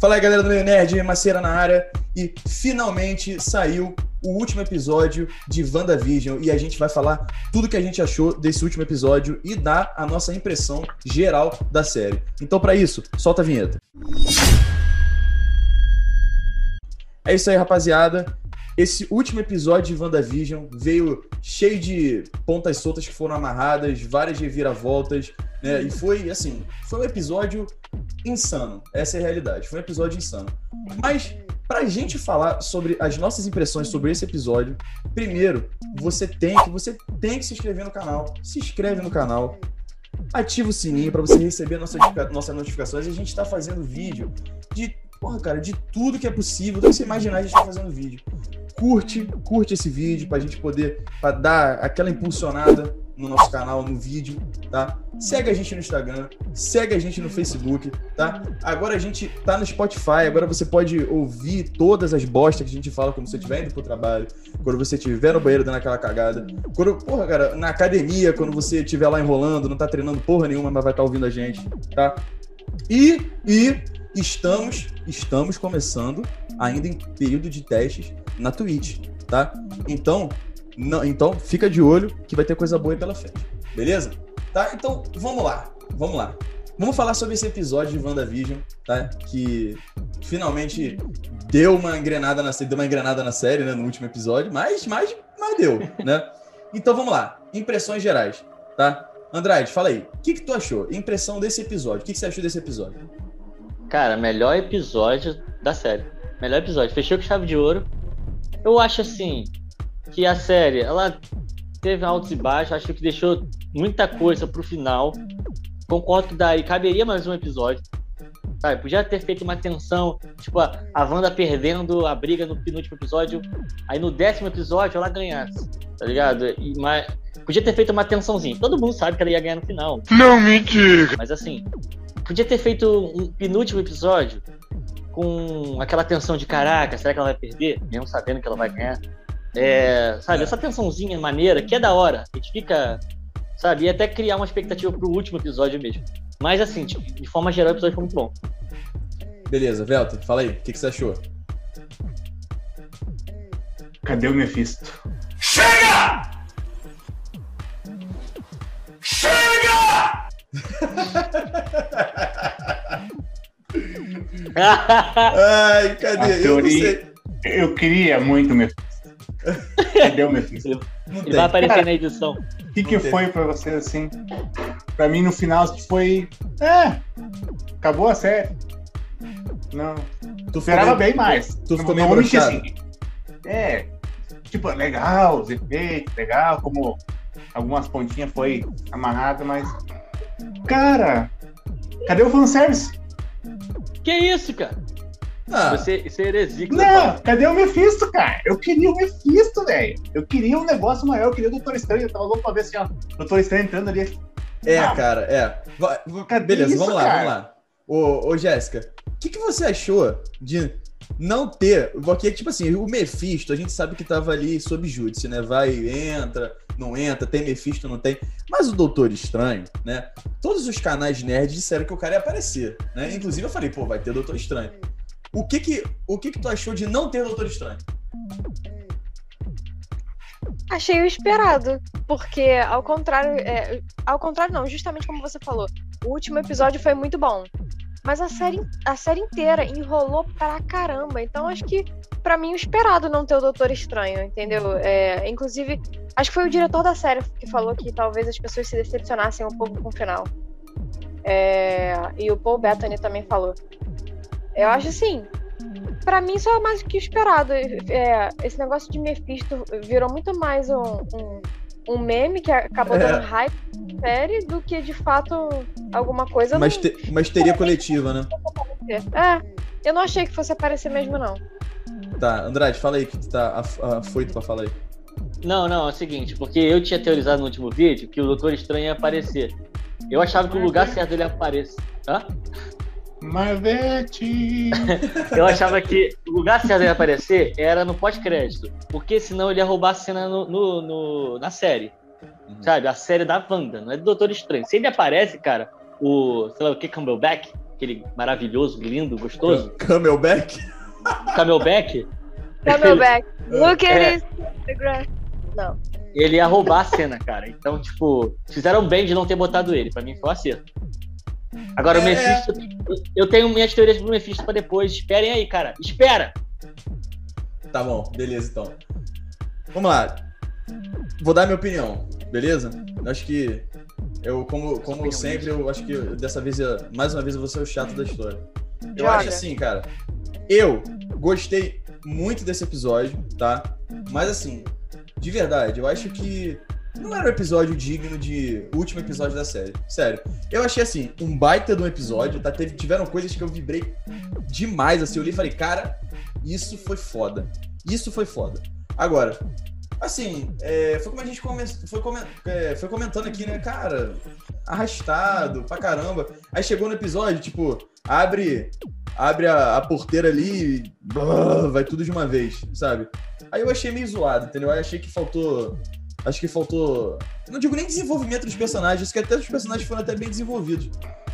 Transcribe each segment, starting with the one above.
Fala aí, galera do Meio Nerd, Maceira na área. E finalmente saiu o último episódio de WandaVision e a gente vai falar tudo que a gente achou desse último episódio e dar a nossa impressão geral da série. Então, para isso, solta a vinheta. É isso aí, rapaziada. Esse último episódio de WandaVision veio cheio de pontas soltas que foram amarradas, várias reviravoltas, né? E foi, assim, foi um episódio insano. Essa é a realidade. Foi um episódio insano. Mas, pra gente falar sobre as nossas impressões sobre esse episódio, primeiro, você tem que, você tem que se inscrever no canal. Se inscreve no canal. Ativa o sininho para você receber nossas, nossas notificações. A gente está fazendo vídeo de porra, cara, de tudo que é possível, do que você imaginar, a gente tá fazendo vídeo curte, curte esse vídeo para a gente poder pra dar aquela impulsionada no nosso canal, no vídeo, tá? Segue a gente no Instagram, segue a gente no Facebook, tá? Agora a gente tá no Spotify, agora você pode ouvir todas as bostas que a gente fala quando você estiver indo pro trabalho, quando você estiver no banheiro dando aquela cagada, quando, porra, cara, na academia, quando você estiver lá enrolando, não tá treinando porra nenhuma, mas vai estar tá ouvindo a gente, tá? E, e estamos, estamos começando ainda em período de testes na Twitch, tá? Então, não, então fica de olho que vai ter coisa boa aí pela frente. Beleza? Tá? Então, vamos lá. Vamos lá. Vamos falar sobre esse episódio de WandaVision, tá? Que finalmente deu uma engrenada na, deu uma engrenada na série, né? No último episódio, mas, mas, mas deu, né? Então vamos lá. Impressões gerais, tá? Andrade, fala aí. O que, que tu achou? Impressão desse episódio. O que, que você achou desse episódio? Cara, melhor episódio da série. Melhor episódio. Fechou com chave de ouro. Eu acho assim que a série, ela teve altos e baixos, acho que deixou muita coisa pro final. Concordo que daí caberia mais um episódio. Sabe? Podia ter feito uma tensão, tipo, a, a Wanda perdendo a briga no penúltimo episódio, aí no décimo episódio ela ganhasse, tá ligado? E, mas, podia ter feito uma tensãozinha. Todo mundo sabe que ela ia ganhar no final. Não me diga! Mas assim, podia ter feito um penúltimo episódio com aquela tensão de caraca, será que ela vai perder? Mesmo sabendo que ela vai ganhar. É, sabe, essa tensãozinha maneira, que é da hora. A gente fica, sabe, e até criar uma expectativa pro último episódio mesmo. Mas assim, tipo, de forma geral, o episódio foi muito bom. Beleza, Velton, fala aí, o que, que você achou? Cadê o Mephisto? Chega! Chega! Ai, cadê? Eu, teoria, eu queria muito o Mephisto. Cadê o Mephisto? Ele vai aparecer Cara, na edição. O que, que foi pra você assim? Pra mim, no final, foi. É, acabou a série. Não. Tu esperava bem mais. Tu ficou meio assim. É, tipo, legal, os efeitos, legal, como algumas pontinhas foi amarrado, mas. Cara, cadê o fanservice? Que isso, cara? Ah. Você, isso é heresia. Não, cadê o Mephisto, cara? Eu queria o Mephisto, velho. Eu queria um negócio maior, eu queria o Doutor Estranho. Eu tava louco pra ver assim, ó. O Doutor Estranho entrando ali. É, ah, cara, é. Beleza, isso, vamos lá, cara? vamos lá. Ô, ô Jéssica, o que, que você achou de não ter. Porque, tipo assim, o Mephisto, a gente sabe que tava ali sob júdice, né? Vai, entra, não entra, tem Mephisto, não tem. Mas o Doutor Estranho, né? Todos os canais nerds disseram que o cara ia aparecer, né? Inclusive eu falei, pô, vai ter Doutor Estranho. O que que, o que que tu achou de não ter Doutor Estranho? Achei o esperado, porque ao contrário, é, ao contrário não, justamente como você falou, o último episódio foi muito bom. Mas a série, a série inteira enrolou pra caramba. Então acho que, para mim, o esperado não ter o Doutor Estranho, entendeu? É, inclusive, acho que foi o diretor da série que falou que talvez as pessoas se decepcionassem um pouco com o final. É, e o Paul Bettany também falou. Eu acho assim, para mim só é mais do que esperado. É, esse negócio de Mephisto virou muito mais um, um um meme que acabou dando é. hype na série do que de fato alguma coisa. Mas, te, mas teria coletiva, né? É, eu não achei que fosse aparecer mesmo, não. Tá, Andrade, fala aí que tu tá afoito pra falar aí. Não, não, é o seguinte, porque eu tinha teorizado no último vídeo que o Doutor Estranho ia aparecer. Eu achava que o lugar certo dele aparecer. Hã? Marvete! eu achava que o lugar certo dele aparecer era no pós-crédito. Porque senão ele ia roubar a cena no, no, no na série. Uhum. Sabe? A série da Wanda, não é do Doutor Estranho. Se ele aparece, cara, o, sei lá, o que Campbellback, aquele maravilhoso, lindo, gostoso, Camelback? Camelback, Camelback. Look at É. his Instagram. Não. ele ia roubar a cena, cara. Então, tipo, fizeram bem de não ter botado ele. Pra mim foi um acerto. Agora, o É. Mephisto, eu- tenho minhas teorias pro Mephisto pra depois. Esperem aí, cara. Espera! Tá bom, beleza então. Vamos lá. Vou dar minha opinião, beleza? Eu acho que eu, como, como sempre, eu acho que dessa vez, eu- mais uma vez, eu vou ser o chato da história. Eu Joga. acho assim, cara. Eu gostei muito desse episódio, tá? Mas assim, de verdade, eu acho que não era um episódio digno de último episódio da série. Sério. Eu achei assim, um baita de um episódio, tá? Teve, tiveram coisas que eu vibrei demais, assim. Eu li e falei, cara, isso foi foda. Isso foi foda. Agora, assim, é, foi como a gente come, foi, come- é, foi comentando aqui, né, cara? Arrastado pra caramba. Aí chegou no episódio, tipo, abre abre a, a porteira ali e vai tudo de uma vez, sabe? Aí eu achei meio zoado, entendeu? Aí achei que faltou. Acho que faltou. Não digo nem desenvolvimento dos personagens, que até os personagens foram até bem desenvolvidos.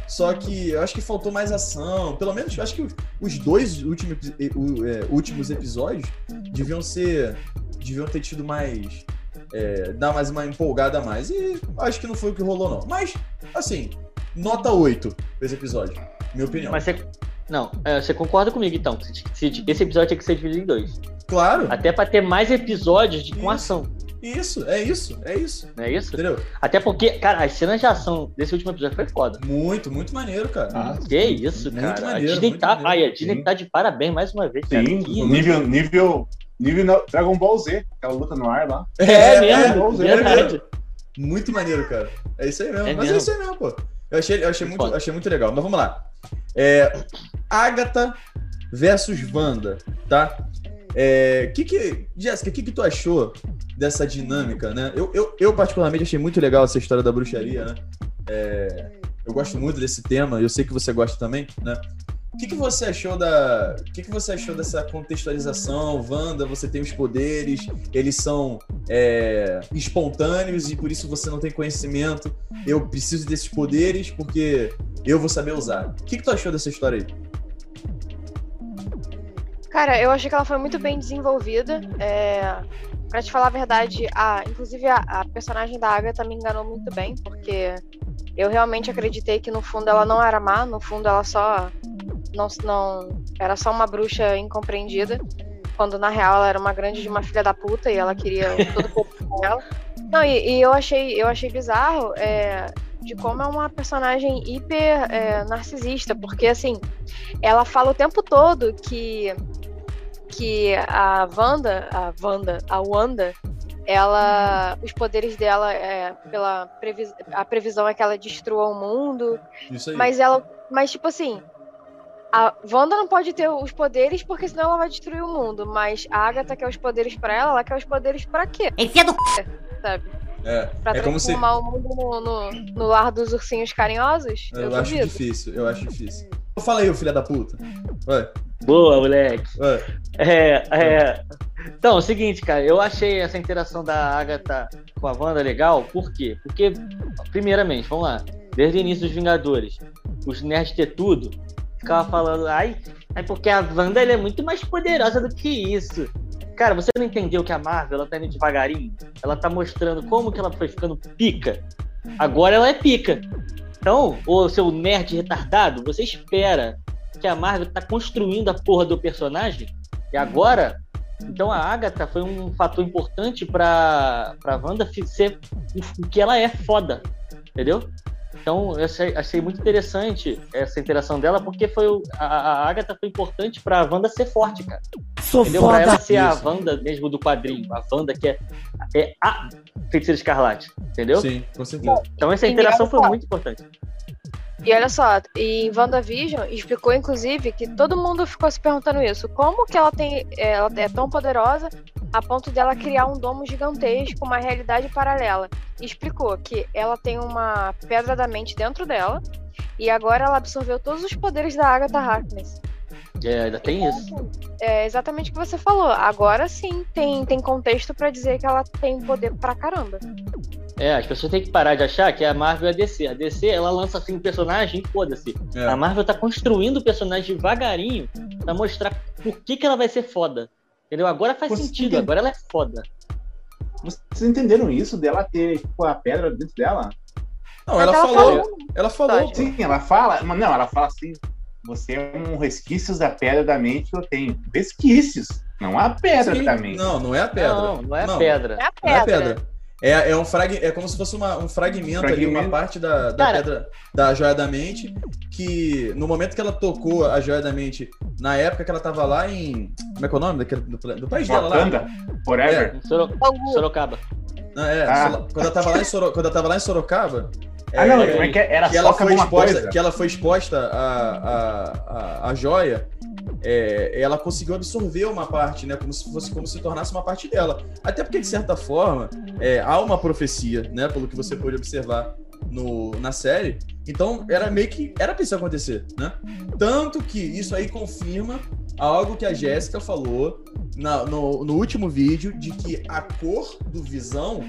Só que eu acho que faltou mais ação. Pelo menos acho que os dois últimos, é, últimos episódios deviam ser. deviam ter tido mais. é, dar mais uma empolgada a mais. E acho que não foi o que rolou, não. Mas, assim, nota 8 pra esse episódio. Minha opinião. Mas você. Não, é, você concorda comigo então? Esse episódio tinha que ser dividido em dois. Claro. Até pra ter mais episódios de, com Isso. ação. Isso, é isso, é isso. Não é isso? Entendeu? Até porque, cara, as cenas de ação desse último episódio foi foda. Muito, muito maneiro, cara. Ah, Que isso, Muito cara. maneiro, a Disney muito tá. maneiro. Ai, a Disney tá de parabéns mais uma vez, cara. sim, Que- nível, nível, nível Dragon Ball Z, aquela luta no ar lá. É, mesmo, é, verdade. Muito maneiro, cara. É isso aí mesmo. É Mas mesmo. é isso aí mesmo, pô. Eu achei, eu achei, muito, Foda. achei muito legal. Mas vamos lá. É, Agatha versus Wanda, tá? É, que que, Jéssica, o que, que tu achou dessa dinâmica, né? Eu, eu, eu, particularmente, achei muito legal essa história da bruxaria, né? É, eu gosto muito desse tema, eu sei que você gosta também, né? O que, que você achou da. O que, que você achou dessa contextualização? Wanda, você tem os poderes, eles são é, espontâneos e por isso você não tem conhecimento. Eu preciso desses poderes porque eu vou saber usar. O que, que tu achou dessa história aí? Cara, eu achei que ela foi muito bem desenvolvida. É... Pra te falar a verdade, a... inclusive a, a personagem da Agatha me enganou muito bem, porque eu realmente acreditei que no fundo ela não era má, no fundo ela só não, não era só uma bruxa incompreendida, quando na real ela era uma grande de uma filha da puta e ela queria todo o poder dela. Não, e, e eu achei eu achei bizarro é, de como é uma personagem hiper é, narcisista, porque assim, ela fala o tempo todo que que a Wanda, a Wanda, a Wanda, ela, os poderes dela é pela previs, a previsão é que ela destrua o mundo, Isso aí. mas ela, mas tipo assim, a Wanda não pode ter os poderes porque senão ela vai destruir o mundo, mas a Agatha quer os poderes pra ela, ela quer os poderes pra quê? Enfia do Sabe? é, Pra é como se. transformar o mundo no, no, no lar dos ursinhos carinhosos? Eu, Eu, acho duvido. difícil, eu acho difícil. Fala aí, filha da puta. Vai, Boa, moleque. vai. É, é. Então, é o seguinte, cara, eu achei essa interação da Agatha com a Wanda legal, por quê? Porque, primeiramente, vamos lá, desde o início dos Vingadores, os nerds ter tudo, ficava falando, ai, é porque a Wanda é muito mais poderosa do que isso. Cara, você não entendeu que a Marvel ela tá indo devagarinho? Ela tá mostrando como que ela foi ficando pica. Agora ela é pica. Então, ô seu nerd retardado, você espera que a Marvel tá construindo a porra do personagem e agora, então a Agatha foi um fator importante pra, pra Wanda ser o que ela é foda, entendeu? Então eu achei, achei muito interessante essa interação dela, porque foi o- a, a Agatha foi importante pra Wanda ser forte, cara. Sou Entendeu? Pra ela ser a Isso. Wanda mesmo do quadrinho, a Wanda que é, é a Feiticeira Escarlate, entendeu? Sim, com certeza. Então essa E interação foi muito importante. E olha só, em WandaVision explicou inclusive que todo mundo ficou se perguntando isso. Como que ela tem. Ela é tão poderosa a ponto dela criar um domo gigantesco, uma realidade paralela. E explicou que ela tem uma pedra da mente dentro dela. E agora ela absorveu todos os poderes da Agatha Harkness. É, ainda tem isso. É exatamente o que você falou. Agora sim tem, tem contexto pra dizer que ela tem poder pra caramba. É, as pessoas têm que parar de achar que a Marvel é a DC. A DC, ela lança assim um personagem, foda-se. É. A Marvel tá construindo o personagem devagarinho pra mostrar por que, que ela vai ser foda. Entendeu? Agora faz Você sentido, entende? agora ela é foda. Vocês entenderam isso dela ter tipo, a pedra dentro dela? Não, ela ela falou. falou- Ela falou. pô. Sim, ela fala. Mas não, ela fala assim: você é um resquícios da pedra da mente que eu tenho. Resquícios, não a pedra Sim, da mente. Não, não é a pedra. Não, não é Não. pedra. É a Não é pedra. pedra. É, é, um frag... é como se fosse uma- um fragmento, ali, uma Fragmento. parte da, da Cara. pedra da joia da mente, que no momento que ela tocou a joia da mente, na época que ela tava lá em. Como é que é o nome daquele, do, do país dela lá? Wakanda, forever. Soro- Bangu. Sorocaba. Não, é, Ah. Quando, eu tava lá em Soro... quando eu tava lá em Sorocaba. Ah, não, é, como é que é? Era que só ela foi exposta, coisa. que ela foi exposta a, a, a, a joia, é, ela conseguiu absorver uma parte, né? Como se fosse como se tornasse uma parte dela. Até porque, de certa forma, é, há uma profecia, né? Pelo que você pôde observar no, na série. Então, era meio que. Era pra isso acontecer, né? Tanto que isso aí confirma algo que a Jéssica falou na- no, no último vídeo de que a cor do Visão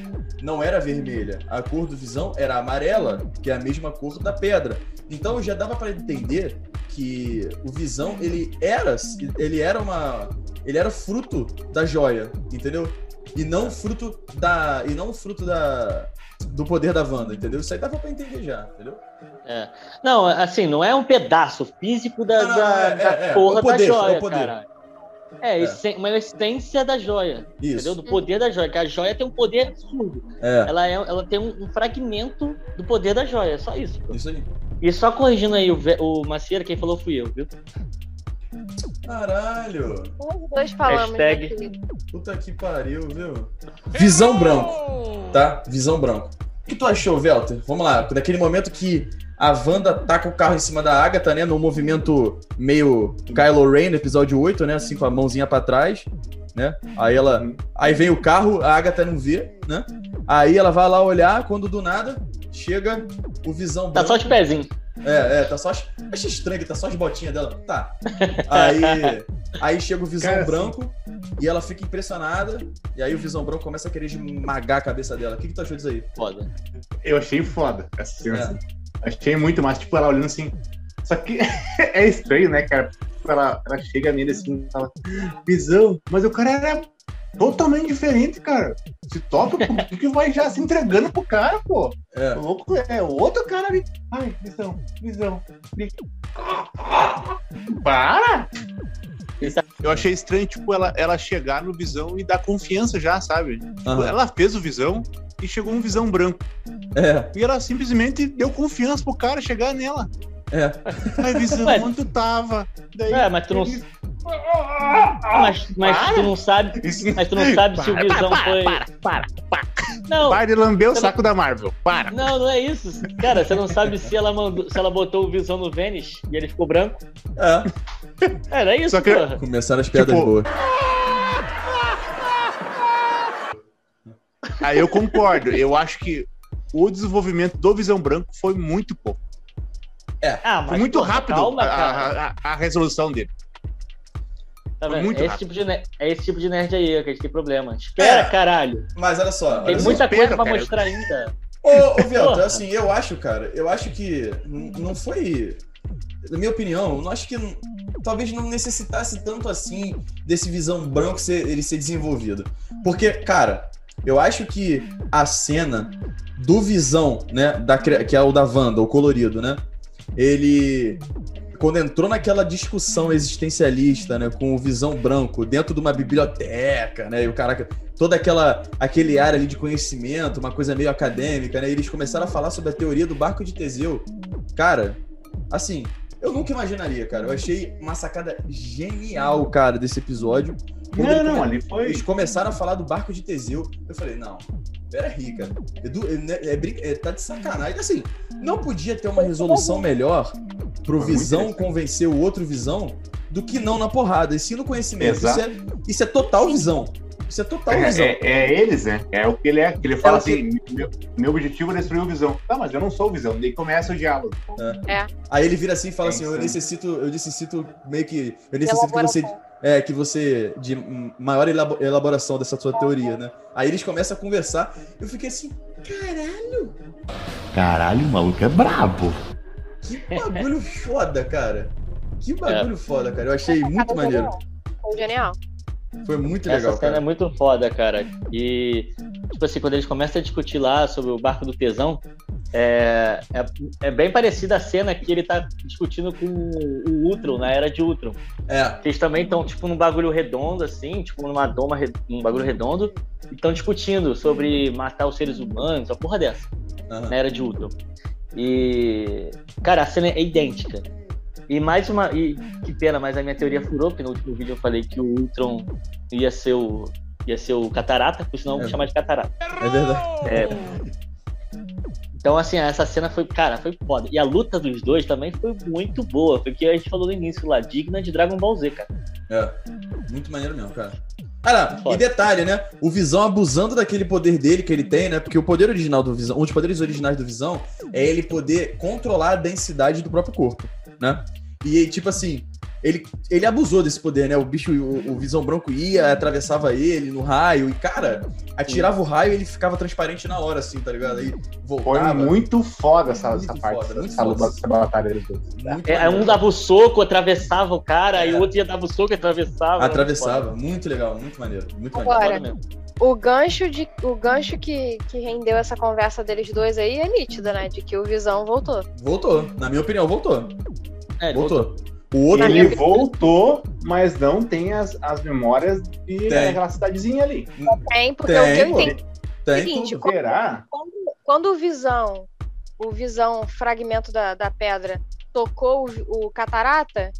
não era vermelha. A cor do Visão era amarela, que é a mesma cor da pedra. Então já dava pra entender que o Visão ele era ele era uma ele era fruto da joia, entendeu? E não fruto da e não fruto da do poder da Wanda, entendeu? Isso aí dava pra entender já, entendeu? É. Não, assim, não é um pedaço físico da, Não, não, da, é, da é, é. porra O poder, da é joia, o poder. cara. É, É. essen- uma essência da joia, entendeu? Isso. Do poder da joia, que a joia tem um poder absurdo. É, Ela, é, ela tem um, um fragmento do poder da joia, só isso. pô. isso aí. E só corrigindo aí o, o Macieira, quem falou fui eu, viu? Caralho. Os dois falamos. Hashtag. né, querido? Puta que pariu, viu? Visão branco, tá? Visão branco. O que tu achou, Velter? Vamos lá, daquele momento que a Wanda taca o carro em cima da Agatha, né? Num movimento meio Kylo Ren, no episódio 8, né? Assim, com a mãozinha pra trás, né? Aí ela. Aí vem o carro, a Agatha não vê, né? Aí ela vai lá olhar, quando do nada chega o Visão Tá branco. só os pezinhos. É, é, tá só as. Acho estranho que tá só as botinhas dela. Tá. Aí. Aí chega o Visão Cara, Branco e ela fica impressionada. E aí o Visão Branco começa a querer esmagar a cabeça dela. O que, que tu achou disso aí? Foda. Eu achei foda essa cena. É. Achei muito massa. Tipo, ela olhando assim. Só que é estranho, né, cara? Tipo, Ela, ela chega nele assim e fala: Visão, mas o cara era totalmente diferente, cara. Se toca, por que, que vai já se entregando pro cara, pô? É. Louco é outro cara ali. Ai, visão, visão. vi- Para! Eu achei estranho, tipo, ela, ela chegar no visão e dar confiança já, sabe? Tipo, ela fez o visão e chegou um visão branco. É, E ela simplesmente deu confiança pro cara chegar nela. É. Ai, visão, Mas- onde tu tava? Daí, É, mas tu não- ele- Mas, mas Para! tu não sabe. Isso- Mas tu não sabe se o Para, Visão para, foi. Para, para, para. Não, Para de lamber o saco da Marvel. Para. não, não é isso. Cara, você não sabe se ela mandou, se ela botou o Visão no Vênus e ele ficou branco. É. Era isso, Só que- porra. Começaram as piadas Tipo, boas. Aí eu concordo. Eu acho que o desenvolvimento do Visão Branco foi muito pouco. Ah, Foi muito porra, rápido Calma, a, a- a- a resolução dele. Tá foi vendo? muito é, esse rápido. tipo de, é esse tipo de nerd aí que a gente tem problema. Espera, É. caralho. Mas olha só. Tem olha só. muita espera, coisa pra cara. mostrar ainda. Ô, ô assim, eu acho, cara, eu acho que não foi. Na minha opinião, eu não acho que talvez não necessitasse tanto assim desse visão branco ser, ele ser desenvolvido. Porque, cara, eu acho que a cena do visão, né, da, que é o da Wanda, o colorido, né? Ele. Quando entrou naquela discussão existencialista, né, com o visão branco dentro de uma biblioteca, né, e o cara toda aquela aquele área ali de conhecimento, uma coisa meio acadêmica, né? Eles começaram a falar sobre a teoria do barco de Teseu. Cara, assim, eu nunca imaginaria, cara. Eu achei uma sacada genial, cara, desse episódio. Quando Não, não, ali foi. Eles começaram a falar do barco de Teseu. Eu falei, não, pera aí, cara. Edu, é, é brin- é- tá de sacanagem. Assim, não podia ter uma resolução melhor pro Visão convencer o outro Visão do que não na porrada, e sim no conhecimento. Isso é, isso é total visão. Isso é total É, visão. é- é eles, né? É o que ele é. Que ele fala o que- assim: meu, meu objetivo é destruir o visão. Tá, mas eu não sou o visão. Daí começa o diálogo. Aí ele vira assim e fala É assim: Eu necessito, eu necessito meio que. Eu necessito que você. é, que você. de maior elabo- elaboração dessa sua teoria, né? Aí eles começam a conversar. Eu fiquei assim, caralho, Caralho, o maluco é brabo. que bagulho foda, cara. Que bagulho foda, cara. Eu achei muito maneiro. Genial. Foi muito Essa legal, cena é cara. muito foda, cara. E, tipo assim, quando eles começam a discutir lá sobre o barco do tesão, é, é, é bem parecida a cena que ele tá discutindo com o Ultron, na era de Ultron. É, Que eles também estão, tipo, num bagulho redondo, assim, tipo, numa doma, num bagulho redondo, e estão discutindo sobre matar os seres humanos, uma porra dessa, aham. na era de Ultron. E, cara, a cena é idêntica. E mais uma. E que pena, mas a minha teoria furou, porque no último vídeo eu falei que o Ultron ia ser o. ia ser o catarata, por sinal eu vou É. chamar de catarata. é verdade. É. Então, assim, essa cena foi, cara, foi foda. E a luta dos dois também foi muito boa. Foi o que a gente falou no início lá, digna de Dragon Ball Z, cara. É. Muito maneiro mesmo, cara. Foda. e detalhe, né? O Visão abusando daquele poder dele que ele tem, né? Porque o poder original do Visão, um dos poderes originais do Visão é ele poder controlar a densidade do próprio corpo, né? E tipo assim, ele, ele abusou desse poder, né? O bicho, o, o Visão Branco ia, atravessava ele no raio e, cara, atirava o raio e ele ficava transparente na hora, assim, tá ligado? Aí Foi voltava. muito foda essa, Muito essa parte, foda, muito essa, foda. essa batalha dois. Muito É, um dava o soco, atravessava o cara, É. aí o outro ia dava o soco e atravessava. Atravessava. Muito legal, muito maneiro. Muito Agora, maneiro. O gancho, de, o gancho que, que rendeu essa conversa deles dois aí é nítido, né? De que o Visão voltou. Voltou. Na minha opinião, voltou. É, ele Voltou. O outro. Ele voltou, mas não tem as, as memórias de Tem. aquela cidadezinha ali. Tem, porque Tem, o que eu entendi. Tem seguinte, tudo. Será? Quando, quando o Visão, o Visão fragmento da, da pedra, tocou o, o catarata,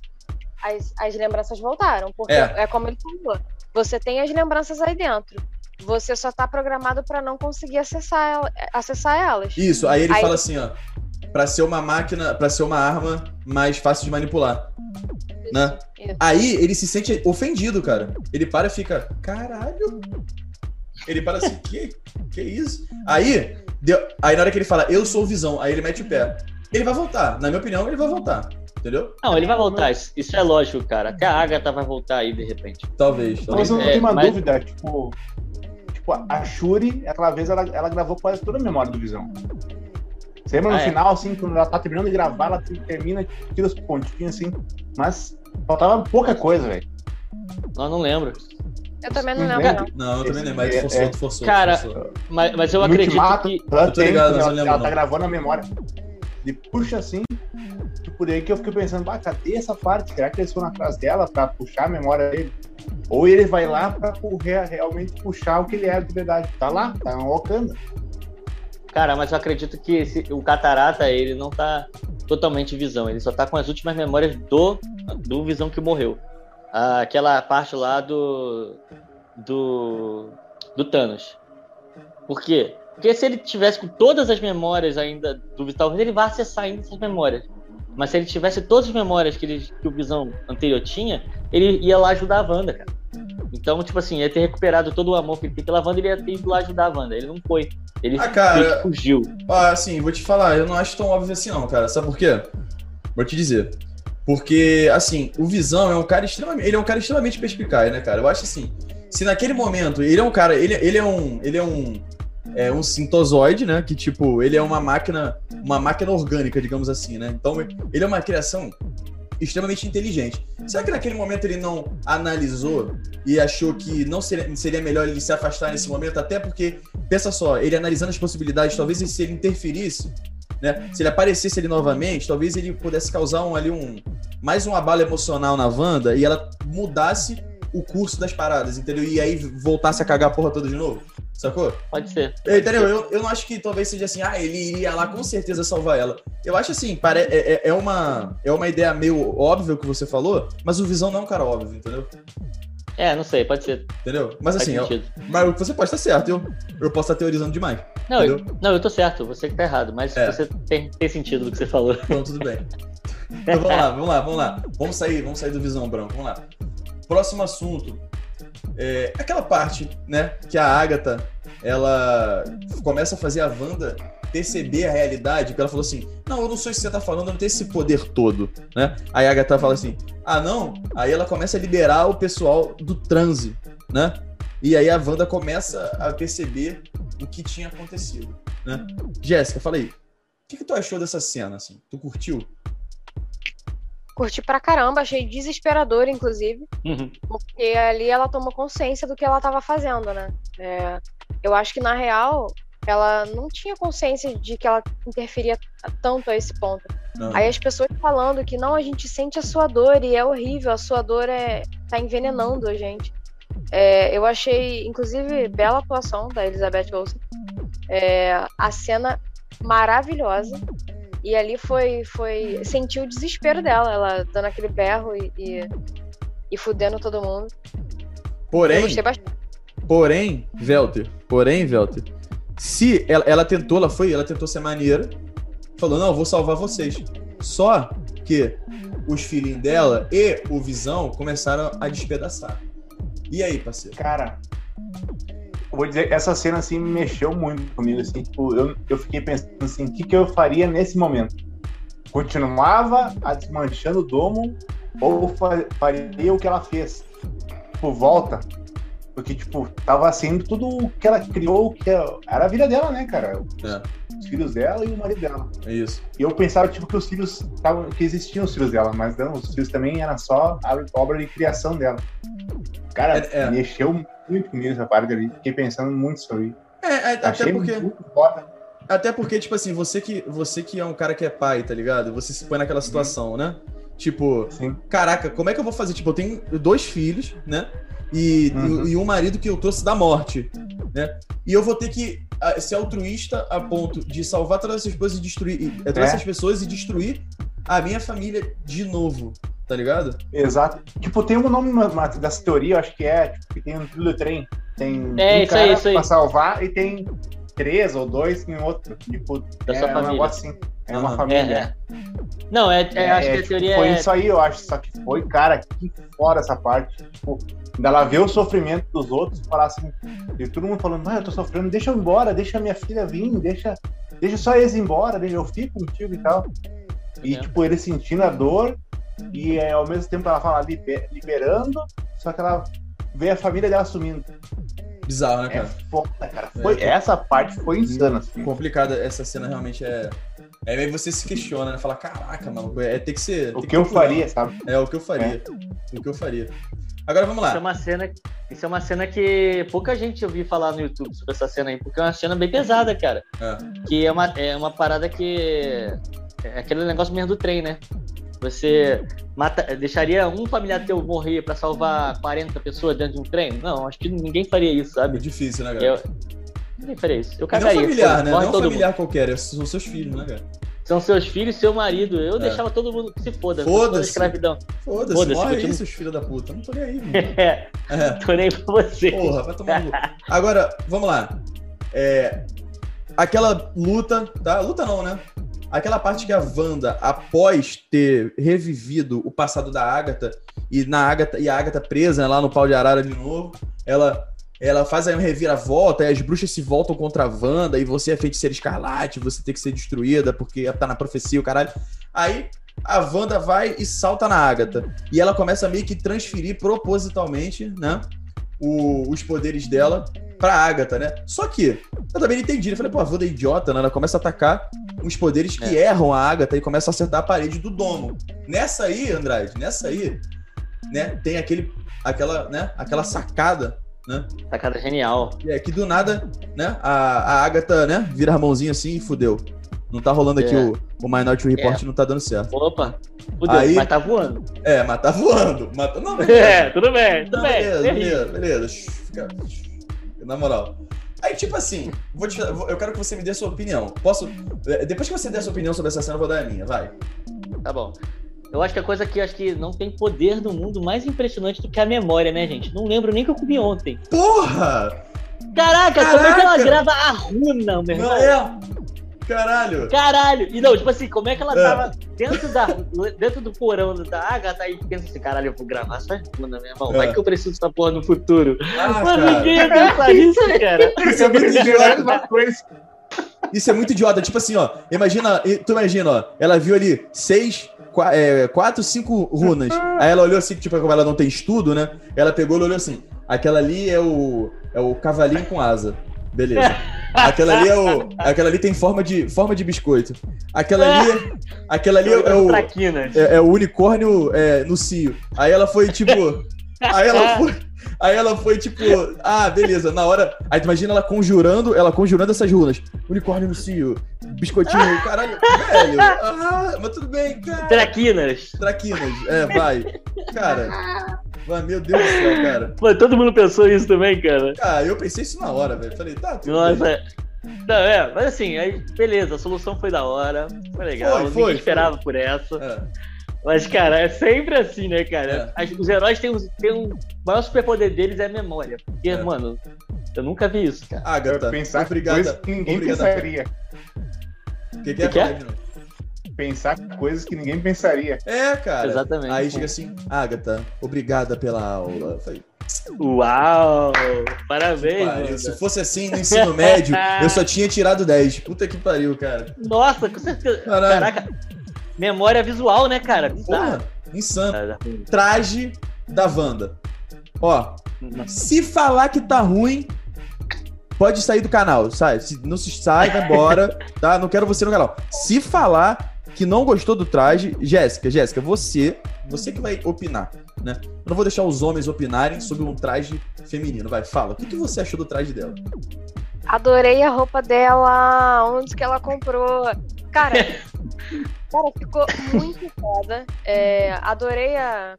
as, as lembranças voltaram. Porque É. é. como ele falou. Você tem as lembranças aí dentro. Você só tá programado pra não conseguir acessar, acessar elas. Isso, aí ele Aí- fala assim, ó. Pra ser uma máquina, pra ser uma arma mais fácil de manipular. né? Isso. Aí ele se sente ofendido, cara. Ele para e fica, caralho. Ele para assim, que, que isso? Aí, deu- aí na hora que ele fala, eu sou o Visão, aí ele mete o pé. Ele vai voltar, na minha opinião, ele vai voltar. Entendeu? Não, ele vai voltar, isso, é lógico, cara. Até a Agatha vai voltar aí de repente. Talvez. Mas talvez. eu É, tenho uma mas- dúvida, tipo. Tipo, a Shuri, aquela vez, ela, ela gravou quase toda a memória do Visão. Você lembra no Ah, é. final, assim, quando ela tá terminando de gravar, ela termina, tira os pontinhos, assim. Mas faltava pouca coisa, velho. Não, não lembro. Eu também não Não lembro, não. Não, eu também lembro, mas é- forçou, é. tu forçou. Cara, forçou. Mas, mas eu No acredito Ultimato, que. ela Eu tô tem, ligado, mas eu ela, lembro ela não. tá gravando a memória. Ele puxa assim, por aí que eu fiquei pensando, bah, cadê essa parte? Será que eles foram atrás dela pra puxar a memória dele? Ou ele vai lá pra realmente puxar o que ele é de verdade? Tá lá, tá no Wakanda. Cara, mas eu acredito que esse- o Catarata, ele não tá totalmente visão. Ele só tá com as últimas memórias do, do Visão que morreu. Ah, aquela parte lá do. Do. Do Thanos. Por quê? Porque se ele tivesse com todas as memórias ainda do talvez ele vá acessar ainda essas memórias. Mas se ele tivesse todas as memórias que, ele, que o Visão anterior tinha, ele ia lá ajudar a Wanda, cara. Então, tipo assim, ia ter recuperado todo o amor que ele tem pela Wanda, ele ia ter ido lá ajudar a Wanda. Ele não foi. Ele Ah, cara, fugiu. Ah, assim, vou te falar, eu não acho tão óbvio assim não, cara. Sabe por quê? Vou te dizer. Porque, assim, o Visão é um cara extremamente. Ele é um cara extremamente perspicaz, né, cara? Eu acho assim. Se naquele momento ele é um cara. Ele, ele é um. Ele é um. É um sintozoide, né? Que, tipo, ele é uma máquina. Uma máquina orgânica, digamos assim, né? Então, ele é uma criação extremamente inteligente. Será que naquele momento ele não analisou e achou que não seria, seria melhor ele se afastar nesse momento? Até porque, pensa só, ele analisando as possibilidades, talvez se ele interferisse, né? Se ele aparecesse ali novamente, talvez ele pudesse causar um, ali um mais um abalo emocional na Wanda e ela mudasse o curso das paradas, entendeu? E aí voltasse a cagar a porra toda de novo. Sacou? Pode ser. É, Entendeu? Eu, eu não acho que talvez seja assim, ah, ele iria lá com certeza salvar ela. Eu acho assim, pare, é, é- é uma, é uma ideia meio óbvia o que você falou, mas o Visão não é um cara óbvio, entendeu? É, não sei, pode ser. Entendeu? Mas Faz assim, eu, mas você pode estar certo, eu, eu posso estar teorizando demais. Não, eu, não, eu tô certo, você que tá errado, mas É. você tem, tem sentido do que você falou. Então tudo bem. Então vamos lá, vamos lá, vamos lá. Vamos sair, vamos sair do Visão Branco, vamos lá. Próximo assunto. É, aquela parte, né, que a Agatha, ela começa a fazer a Wanda perceber a realidade, que ela falou assim, não, eu não sou isso que você tá falando, eu não tenho esse poder todo, né? Aí a Agatha fala assim, ah, não? Aí ela começa a liberar o pessoal do transe, né? E aí a Wanda começa a perceber o que tinha acontecido, né? Jéssica, fala aí, o que, que tu achou dessa cena, assim? Tu curtiu? Curti pra caramba, achei desesperador, inclusive, Uhum. porque ali ela tomou consciência do que ela tava fazendo, né? É, eu acho que, na real, ela não tinha consciência de que ela interferia tanto a esse ponto. Não. Aí as pessoas falando que não, a gente sente a sua dor e é horrível, a sua dor é tá envenenando a gente. É, eu achei, inclusive, bela atuação da Elizabeth Olsen. É, a cena maravilhosa. E ali foi, foi. Senti o desespero dela, ela dando aquele berro e, e, e fudendo todo mundo. Porém, gostei bastante. Porém, Velter, porém, Velter, se ela, ela tentou, ela foi, ela tentou ser maneira, falou, não, eu vou salvar vocês. Só que os filhinhos dela e o Visão começaram a despedaçar. E aí, parceiro? Cara, vou dizer, essa cena assim me mexeu muito comigo, assim, tipo, eu, eu fiquei pensando assim, o que, que eu faria nesse momento? Continuava a desmanchando o domo ou fa- faria o que ela fez? Tipo, volta. Porque, tipo, tava sendo tudo o que ela criou, que era a vida dela, né, cara? É, Os filhos dela e o marido dela. é isso. E eu pensava, tipo, que os filhos tavam, que existiam os filhos dela, mas não, os filhos também eram só a obra de criação dela. Cara, É, é. mexeu muito comigo essa parte ali. Fiquei pensando muito sobre isso. É, é, até Achei porque, até porque, tipo assim, você que, você que é um cara que é pai, tá ligado? Você se põe naquela situação, né? Tipo, Assim, caraca, como é que eu vou fazer? Tipo, eu tenho dois filhos, né? E, Uhum. e um marido que eu trouxe da morte, né? E eu vou ter que ser altruísta a ponto de salvar todas essas pessoas e destruir, e- todas É. essas pessoas e destruir a minha família de novo, tá ligado? exato. Tipo, tem um nome dessa teoria, eu acho que é, tipo, que tem um trilho do trem. Tem É, um isso aí, cara aí. pra salvar e tem três ou dois em outro. Tipo, Da é sua um família. negócio assim. É uma família. É, é. Não, é, é, acho que a tipo, teoria foi é. isso aí, eu acho. Só que foi, cara, que fora essa parte. Tipo, dela ver o sofrimento dos outros e falar assim. E todo mundo falando, não, eu tô sofrendo, deixa eu ir embora, deixa minha filha vir, deixa, deixa só eles ir embora, deixa eu fico contigo e tal. E, É. tipo, ele sentindo a dor e é, ao mesmo tempo ela fala liber- liberando, só que ela vê a família dela sumindo. Bizarro, né, É cara? foda, cara. Foi, Essa parte foi insana, assim. Complicada, essa cena realmente é. É aí você se questiona, né? Fala, caraca, mano, é tem que ser. O tem que eu procurar. faria, sabe? É o que eu faria. O que eu faria. Agora vamos Isso é lá. uma cena. Isso é uma cena que pouca gente ouviu falar no YouTube sobre essa cena aí, porque é uma cena bem pesada, cara. É. Que é uma, é uma parada que. É aquele negócio mesmo do trem, né? Você mata, deixaria um familiar teu morrer pra salvar 40 pessoas dentro de um trem? Não, acho que ninguém faria isso, É sabe? difícil, né? Eu, ninguém faria isso. Eu E não cagaria. familiar, né? morre Não familiar qualquer, são seus filhos, né, cara? mundo. São seus filhos, seu marido. Eu É. deixava todo mundo que se foda. Foda-se. escravidão. Foda-se, Foda-se, morre aí, continua. seus filhos da puta. Não tô nem aí, mano. É, É. tô nem pra você. Porra, vai tomar no. Agora, vamos lá. É, aquela luta, tá? Luta não, né? Aquela parte que a Wanda, após ter revivido o passado da Agatha e na Agatha e a Agatha presa lá no pau de arara de novo, ela ela faz aí um reviravolta, e as bruxas se voltam contra a Wanda, e você é feiticeira escarlate, você tem que ser destruída porque tá na profecia, o caralho. Aí a Wanda vai e salta na Agatha. E ela começa meio que transferir propositalmente, né? O- os poderes dela pra Agatha, né? Só que eu também não entendi. Eu falei, pô, a Wanda é idiota, né? Ela começa a atacar uns poderes que erram a Agatha e começa a acertar a parede do domo. Nessa aí, Andrade, nessa aí, né? Tem aquele, aquela, né? Aquela sacada, né? Sacada genial. É que do nada, né? A, a Agatha, né? Vira a mãozinha assim e fudeu. Não tá rolando aqui É. o, o Minority Report, não tá dando certo. Opa, fudeu, Aí- mas tá voando. É, mas tá voando. Mas, tá- não, beleza. É, tudo bem, tudo Não, bem. beleza, beleza, beleza. Fica... Na moral. Aí, tipo assim, vou te- eu quero que você me dê sua opinião. Posso. é, Depois que você der sua opinião sobre essa cena, eu vou dar a minha, vai. Tá bom. Eu acho que a coisa que acho que não tem poder no mundo mais impressionante do que a memória, né, gente? Não lembro nem o que eu comi ontem. Porra! Caraca, como é que ela Caraca! grava a runa, meu irmão? Não, é. Caralho! Caralho! E não, tipo assim, como é que ela É. tava dentro, da, dentro do porão da Agatha e pensa assim, caralho, eu vou gravar essa bunda, meu irmão. Vai É. que eu preciso dessa porra no futuro. Ah, cara. ninguém ia pensar nisso, cara. Isso é muito Isso é idiota. coisa. Isso é muito idiota. Tipo assim, ó. Imagina, tu imagina, ó. Ela viu ali seis, qua- é, quatro, cinco runas. Aí ela olhou assim, tipo, como ela não tem estudo, né? Ela pegou e olhou assim. Aquela ali é o. É o cavalinho com asa. Beleza. Aquela ali é o. Aquela ali tem forma de, forma de biscoito. Aquela ali. Aquela ali é o. Traquinas. É, é o unicórnio é, no cio. Aí ela foi, tipo. Aí ela foi. Aí ela foi, tipo, ah, beleza, na hora. Aí tu imagina ela conjurando, ela conjurando essas runas. Unicórnio no cio, biscoitinho, caralho, velho. Ah, mas tudo bem, cara. Traquinas. Traquinas, é, vai. Cara. Mas, meu Deus do céu, cara. Pô, todo mundo pensou isso também, cara. Cara, eu pensei isso na hora, velho. Falei, tá, tudo bem. Nossa. Não, é, mas assim, aí, beleza, a solução foi da hora, foi legal, Foi, ninguém foi, esperava por essa. É, Mas, cara, é sempre assim, né, cara? As- os heróis têm, têm um. O maior superpoder deles é a memória. Porque, É. mano, eu nunca vi isso, cara. Agatha, pensar obrigada. ninguém obrigada. pensaria. O que, que é, Que que é? Pensar coisas que ninguém pensaria. É, cara. Exatamente. Aí chega assim, Agatha, obrigada pela aula. Eu falei, Uau! Parabéns, Pariu. Se fosse assim no ensino médio, eu só tinha tirado 10. Puta que pariu, cara. Nossa, com certeza. Caralho. Caraca, memória visual, né, cara? Porra, insano. Traje da Wanda. Ó, se falar que tá ruim, pode sair do canal, sai. Se não se sai, vai embora, tá? Não quero você no canal. Se falar que não gostou do traje, Jéssica, Jéssica, você, você que vai opinar, né? Eu não vou deixar os homens opinarem sobre um traje feminino. Vai, fala. O que, que você achou do traje dela? Adorei a roupa dela, onde que ela comprou. Cara, cara ficou muito foda. É, adorei a-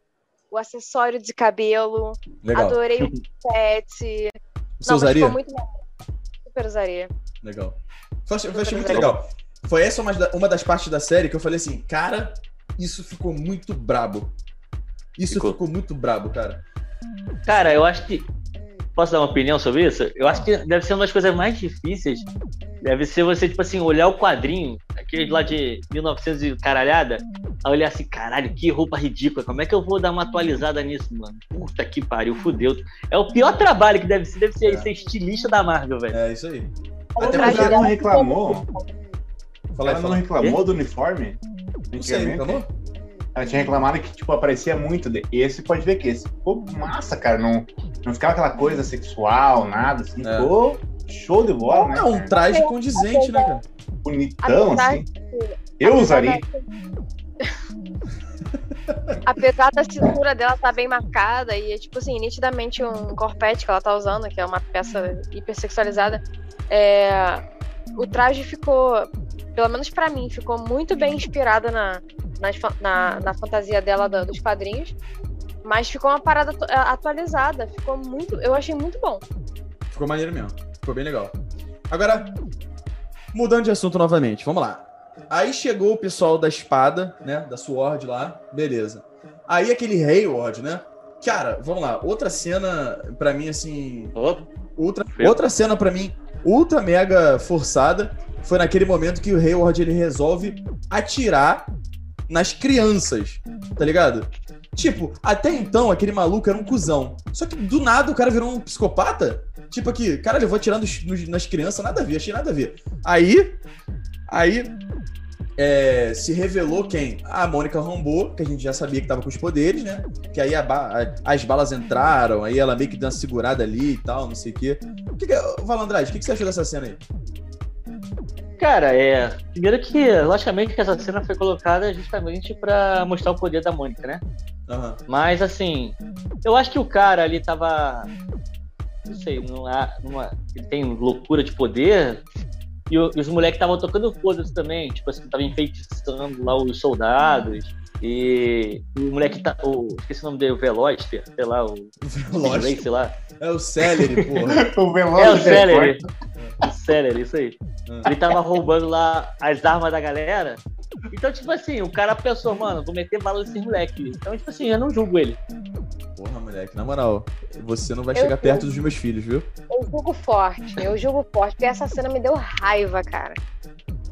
o acessório de cabelo, Legal. adorei o pet. Você Não, usaria? ficou muito. Super usaria. Legal. Eu achei, eu achei muito legal. Foi essa uma, uma das partes da série que eu falei assim, cara, isso ficou muito brabo. Isso ficou, Ficou. muito brabo, cara. Cara, eu acho que. Posso dar uma opinião sobre isso? Eu acho que deve ser uma das coisas mais difíceis. Deve ser você, tipo assim, olhar o quadrinho, aquele lá de 1900 e caralhada, a olhar assim, caralho, que roupa ridícula, como é que eu vou dar uma atualizada nisso, mano? Puta que pariu, fudeu. É o pior trabalho que deve ser, deve ser É. ser estilista da Marvel, velho. É isso aí. O Até traje porque. Ela não reclamou. Ela não fala. reclamou do uniforme? Não sei, reclamou? Ela tinha reclamado que, tipo, aparecia muito. de- Esse pode ver que esse ficou massa, cara. Não, não ficava aquela coisa sexual, nada, assim. É. Ficou show de bola, né? É um cara? traje condizente, né, cara? Bonitão, Apesar assim. Eu usaria. Apesar da cintura dela tá bem marcada e, tipo assim, nitidamente um corpete que ela tá usando, que é uma peça hipersexualizada, é... o traje ficou, pelo menos pra mim, ficou muito bem inspirada na, nas na, na fantasia dela da- dos quadrinhos, mas ficou uma parada é, atualizada, ficou muito, eu achei muito bom. Ficou maneiro mesmo. Ficou bem legal. Agora, mudando de assunto novamente, vamos lá. Aí chegou o pessoal da espada, né? Da Sword lá, beleza. Aí aquele Hayward, né? Cara, vamos lá. Outra cena, pra mim, assim. Opa, Outra, outra cena pra mim, ultra mega forçada, foi naquele momento que o Hayward ele resolve atirar nas crianças, tá ligado? Tipo, até então aquele maluco era um cuzão. Só que do nada o cara virou um psicopata. Tipo aqui, cara, eu vou nos- nas crianças, nada a ver, achei nada a ver. Aí, aí é, se revelou quem? A Mônica Rambeau, que a gente já sabia que tava com os poderes, né? Que aí a ba- as balas entraram, aí ela meio que deu uma segurada ali e tal, não sei o quê. O que, que Valandrade, o que, que você achou dessa cena aí? Cara, é. Primeiro que, logicamente, que essa cena foi colocada justamente pra mostrar o poder da Mônica, né? Aham. Mas assim, eu acho que o cara ali tava. Não sei, numa, numa, ele tem loucura de poder. E, o- e os moleques estavam tocando foda-se também, tipo assim, tava enfeitiçando lá os soldados. E o moleque tá. O, esqueci o nome dele, o Veloster, sei lá, o. Lógico. sei lá. É o Celery, porra. O Veloz É o Celery. O Celery, isso aí. Ah. Ele tava roubando lá as armas da galera. Então, tipo assim, o cara pensou, mano, vou meter bala nesses moleque. Então, tipo assim, eu não julgo ele. Porra, moleque, na moral, você não vai Eu chegar sei. perto dos meus filhos, viu? Eu julgo forte, eu julgo forte, porque essa cena me deu raiva, cara.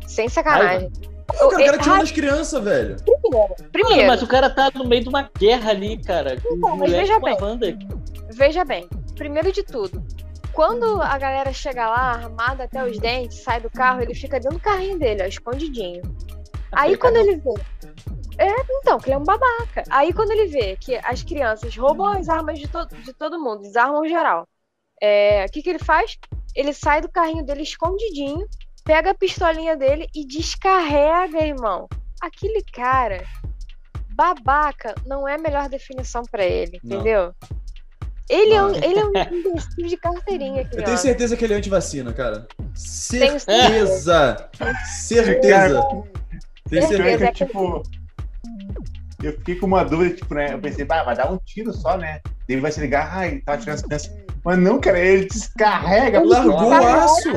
Sem sacanagem. Pô, cara, o cara tirando as crianças, velho. Mano, Primeiro, mas o cara tá no meio de uma guerra ali, cara. Então, mas veja bem. Veja bem. Primeiro de tudo, quando a galera chega lá, armada até os dentes, sai do carro, ele fica dentro do carrinho dele, ó, escondidinho. Aí quando ele vê. É, então, que ele é um babaca. Aí quando ele vê que as crianças roubam as armas de, to de todo mundo, desarmam geral. é, O que, que ele faz? Ele sai do carrinho dele escondidinho, pega a pistolinha dele e descarrega, irmão. Aquele cara, babaca, não é a melhor definição pra ele, Não. entendeu? Ele é, um, ele é um imbecil de carteirinha, Eu tenho certeza que ele é antivacina, cara. Tenho Certeza! Certeza! Tenho Certeza. É que, tipo, eu fiquei com uma dúvida, tipo, né? Eu pensei, ah, vai dar um tiro só, né? Ele vai se ligar, ai, tá tirando as crianças. Mas não, cara, ele descarrega. Largou o aço!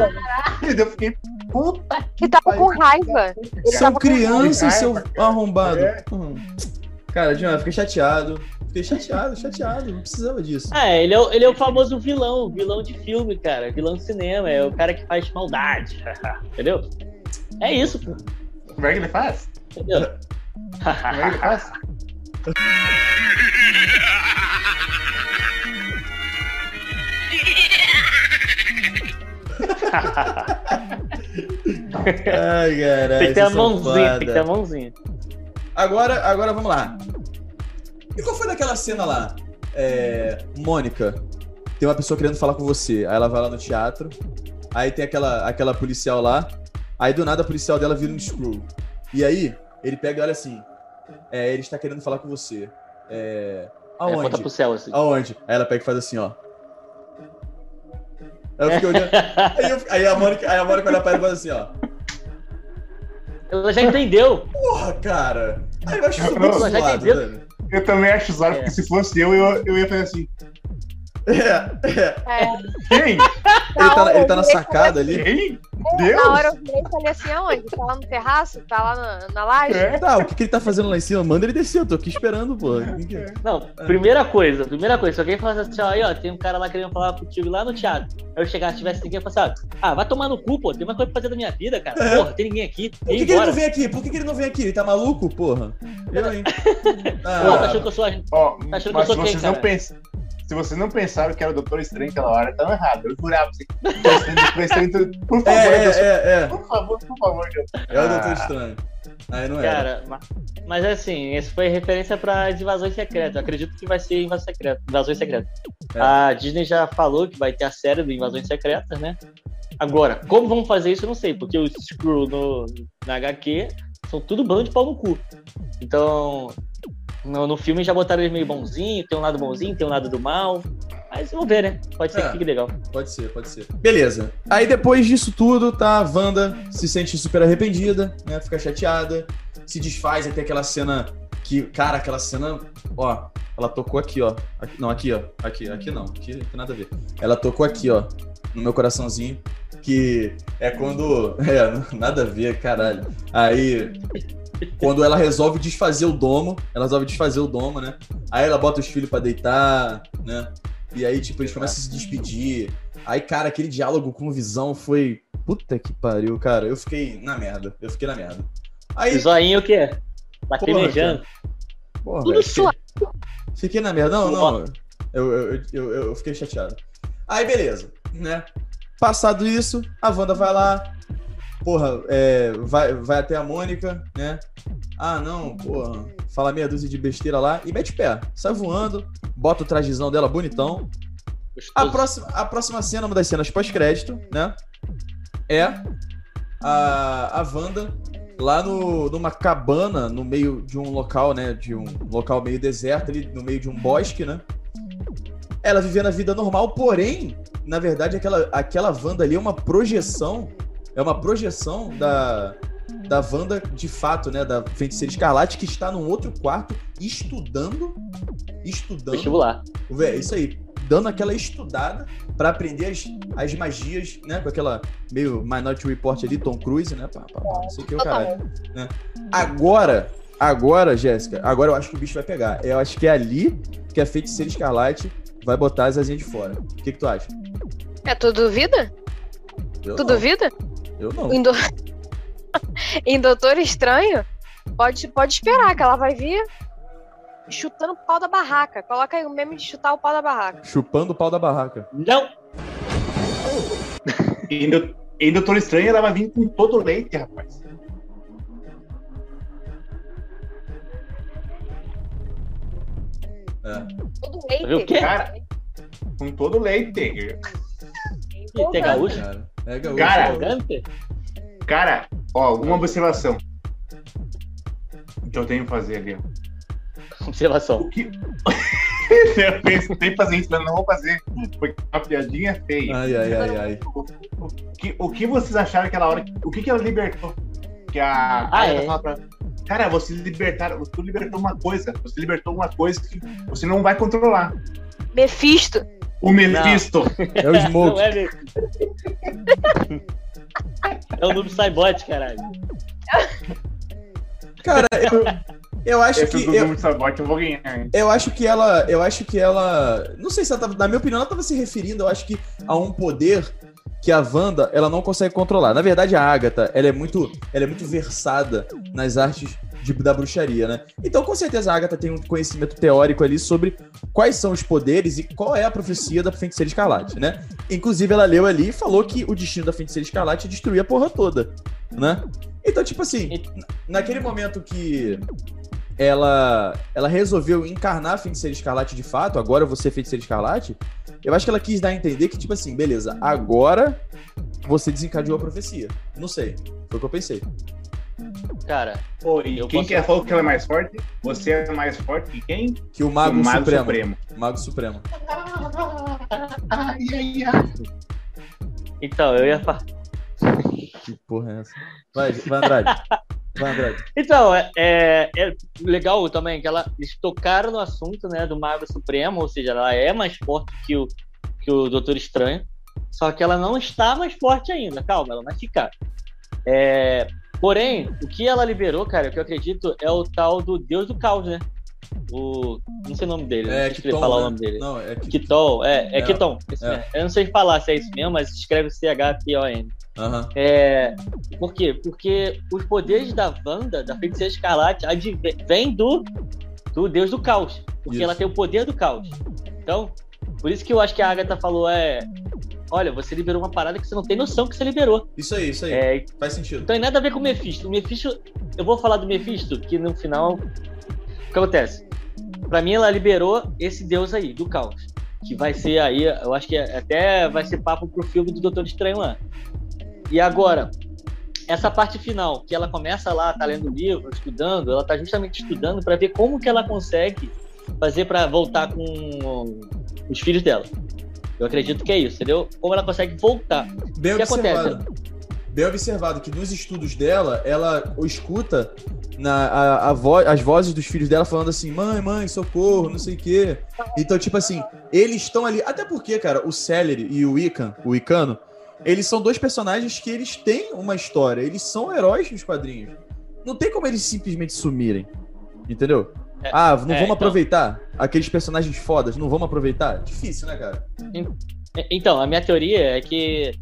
Eu fiquei, puta que Ele tava com raiva. São crianças, seu arrombado. É. Hum. Cara, Diana, fiquei chateado. Fiquei chateado, chateado. Não precisava disso. Ah, ele é, o, ele é o famoso vilão, vilão de filme, cara. Vilão de cinema. É o cara que faz maldade. Entendeu? É isso, pô. Como é que ele faz? Entendeu? Como é que ele faz? Ai, caralho. tem que ter a mãozinha, tem que ter a mãozinha. Agora, agora vamos lá. E qual foi daquela cena lá? É, Mônica, tem uma pessoa querendo falar com você. Aí ela vai lá no teatro. Aí tem aquela, aquela policial lá. Aí do nada a policial dela vira um screw. E aí ele pega e olha assim. É, ele está querendo falar com você. É, É, aponta aonde? pro céu, assim. Aonde? Aí ela pega e faz assim, ó. Aí eu fiquei olhando. Aí, eu- aí a Mônica, aí a Mônica olha pra ela e faz assim, ó. Ela já entendeu. Porra, cara! Aí eu acho isso muito já zoado, entendeu? velho. Eu também acho zoado, É. porque se fosse eu, eu, eu ia fazer assim. É, é. É, Quem? Ele tá, na- ele tá na sacada ali. Quem? na Deus? hora eu virei e falei assim, aonde? Tá lá no terraço? Tá lá na, na laje? É. Tá, o que, que ele tá fazendo lá em cima? Manda ele descer, eu tô aqui esperando, pô. Não, primeira coisa, primeira coisa, se alguém falasse assim, ó, aí, ó, tem um cara lá querendo falar contigo lá no teatro. Aí eu chegasse, tivesse ninguém, eu falasse, ah, ah, vai tomar no cu, pô, tem uma coisa pra fazer da minha vida, cara. É. Porra, tem ninguém aqui, Por que, que ele não vem aqui? Por que, que ele não vem aqui? Ele tá maluco, porra? Eu, hein? Pô, tá achando que eu sou a... Ó, Tá achando que eu sou quem, cara? pensam. Se vocês não pensaram que era o Doutor Estranho naquela hora, estão errado. Eu jurava pra você que o Doutor Estranho, por favor, É, Deus, é, é, é. por favor, por favor, Deus. É o Doutor Ah. Estranho. Aí não era. Cara, ma- mas assim, esse foi referência para invasões secretas. Eu acredito que vai ser invasão secreta, invasões secretas. É. A Disney já falou que vai ter a série do Invasões Secretas, né? Agora, como vão fazer isso, eu não sei, porque os Skrull no, na HQ são tudo bando de pau no cu. Então, no, no filme já botaram eles meio bonzinho, tem um lado bonzinho, tem um lado do mal. Mas vamos ver, né? Pode ser É. que fique legal. Pode ser, pode ser. Beleza. Aí depois disso tudo, tá, a Wanda se sente super arrependida, né? Fica chateada, se desfaz até aquela cena que, cara, aquela cena, ó, ela tocou aqui, ó. Aqui- não, aqui, ó. Aqui, aqui não. Aqui não tem nada a ver. Ela tocou aqui, ó, no meu coraçãozinho, que é quando, é, nada a ver, caralho. Aí quando ela resolve desfazer o domo, ela resolve desfazer o domo, né? Aí ela bota os filhos pra deitar, né? E aí, tipo, eles começam a se despedir. Aí, cara, aquele diálogo com visão foi. Puta que pariu, cara. Eu fiquei na merda. Eu fiquei na merda. Aí, O zoinho o quê? Lacrimejando. porra, Tudo fiquei, suave. fiquei na merda. Não, não. Eu, eu, eu, eu, eu fiquei chateado. Aí, beleza, né? Passado isso, a Wanda vai lá. Porra, é, vai, vai até a Mônica, né? Ah, não, porra. Fala meia dúzia de besteira lá e mete pé. Sai voando, bota o trajezão dela bonitão. A próxima, a próxima cena, uma das cenas pós-crédito, né? É a, a Wanda lá no, numa cabana, no meio de um local, né? De um local meio deserto, ali no meio de um bosque, né? Ela vivendo a vida normal, porém, na verdade, aquela, aquela Wanda ali é uma projeção. É uma projeção da, da Wanda de fato, né? Da feiticeira escarlate que está num outro quarto estudando. Estudando. Vestibular. Véi, isso aí. Dando aquela estudada pra aprender as, as magias, né? Com aquela meio Minority Report ali, Tom Cruise, né? Pá, pá, pá, não sei o que, o caralho. Agora, agora, Jéssica, agora eu acho que o bicho vai pegar. Eu acho que é ali que a feiticeira escarlate vai botar as asinhas de fora. O que, que tu acha? É, tu duvida? Eu Tu não. duvida? Eu não. Indo- em Doutor Estranho, pode, pode esperar que ela vai vir chutando o pau da barraca. Coloca aí o meme de chutar o pau da barraca. Chupando o pau da barraca. Não! Em, Dou- em Doutor Estranho, ela vai vir com todo o leite, rapaz. É. Todo leite. Viu o quê? Cara, com todo o leite. Ih, tem gaúcho? Cara, é gaúcho. Cara? Cara, ó, uma observação que eu tenho que fazer ali. ó. Observação. O que. eu pensei fazer isso, mas não vou fazer. Porque uma piadinha feia. Ai, ai, ai, ai. O que, o que vocês acharam aquela hora? O que, que ela libertou? Que a. Ah, é? fala pra- Cara, você libertaram, você libertou uma coisa. Você libertou uma coisa que você não vai controlar. Mephisto. O Mephisto. É o Smoke. Não é. É o Noob Saibot, caralho. Cara, eu, eu acho Esse que. do Eu, Sabot eu vou ganhar. eu acho que ela. Eu acho que ela. Não sei se ela tava. Na minha opinião, ela tava se referindo, eu acho que a um poder que a Wanda ela não consegue controlar. Na verdade, a Agatha, ela é muito, ela é muito versada nas artes de- da bruxaria, né? Então, com certeza, a Agatha tem um conhecimento teórico ali sobre quais são os poderes e qual é a profecia da feiticeira escarlate, né? Inclusive, ela leu ali e falou que o destino da feiticeira escarlate é destruir a porra toda, né? Então, tipo assim, na- naquele momento que ela ela resolveu encarnar a feiticeira escarlate de fato, agora você é feiticeira escarlate, eu acho que ela quis dar a entender que, tipo assim, beleza, agora você desencadeou a profecia. Não sei. Foi o que eu pensei. Cara, Pô, e Eu quem posso- que é, falou que ela é mais forte? Você é mais forte que quem? Que o Mago, o Mago Supremo. Supremo. Mago Supremo. Ai, ai, ai. então, eu ia falar. Que porra é essa? Vai, vai Andrade. Vai, Andrade. Então, é, é- é legal também que ela, eles tocaram no assunto né, do Mago Supremo, ou seja, ela é mais forte que o, que o Doutor Estranho, só que ela não está mais forte ainda. Calma, ela vai ficar. É, porém, o que ela liberou, cara, o que eu acredito é o tal do Deus do Caos, né? O. Não sei o nome dele, É, não sei falar o né? nome dele. Não, é. Kitol, é, é, É, Kiton. é. Eu não sei falar se é isso mesmo, mas escreve C-H-T-O-N. Aham. É, por quê? Porque os poderes da Wanda, da Feiticeira Escarlate, vêm do, do Deus do Caos. Porque Isso. ela tem o poder do Caos. Então, por isso que eu acho que a Agatha falou é... Olha, você liberou uma parada que você não tem noção que você liberou. Isso aí, isso aí. É, Faz sentido. então tem nada a ver com o Mephisto. O Mephisto, eu vou falar do Mephisto, que no final. O que acontece? Pra mim, ela liberou esse deus aí, do caos. Que vai ser aí, eu acho que até vai ser papo pro filme do Doutor Estranho lá. E agora, essa parte final, que ela começa lá, tá lendo o livro, estudando, ela tá justamente estudando pra ver como que ela consegue fazer pra voltar com os filhos dela. Eu acredito que é isso, entendeu? Como ela consegue voltar. Bem O que observado. Bem observado que nos estudos dela, ela escuta na, a, a vo- as vozes dos filhos dela falando assim: mãe, mãe, socorro, não sei o quê. Então, tipo assim, eles estão ali. Até porque, cara, o Celery e o Wiccan, o Wicano, eles são dois personagens que eles têm uma história. Eles são heróis nos quadrinhos. Não tem como eles simplesmente sumirem. Entendeu? É, ah, não é, vamos então. aproveitar? Aqueles personagens fodas, não vamos aproveitar? Difícil, né, cara? Então, a minha teoria é que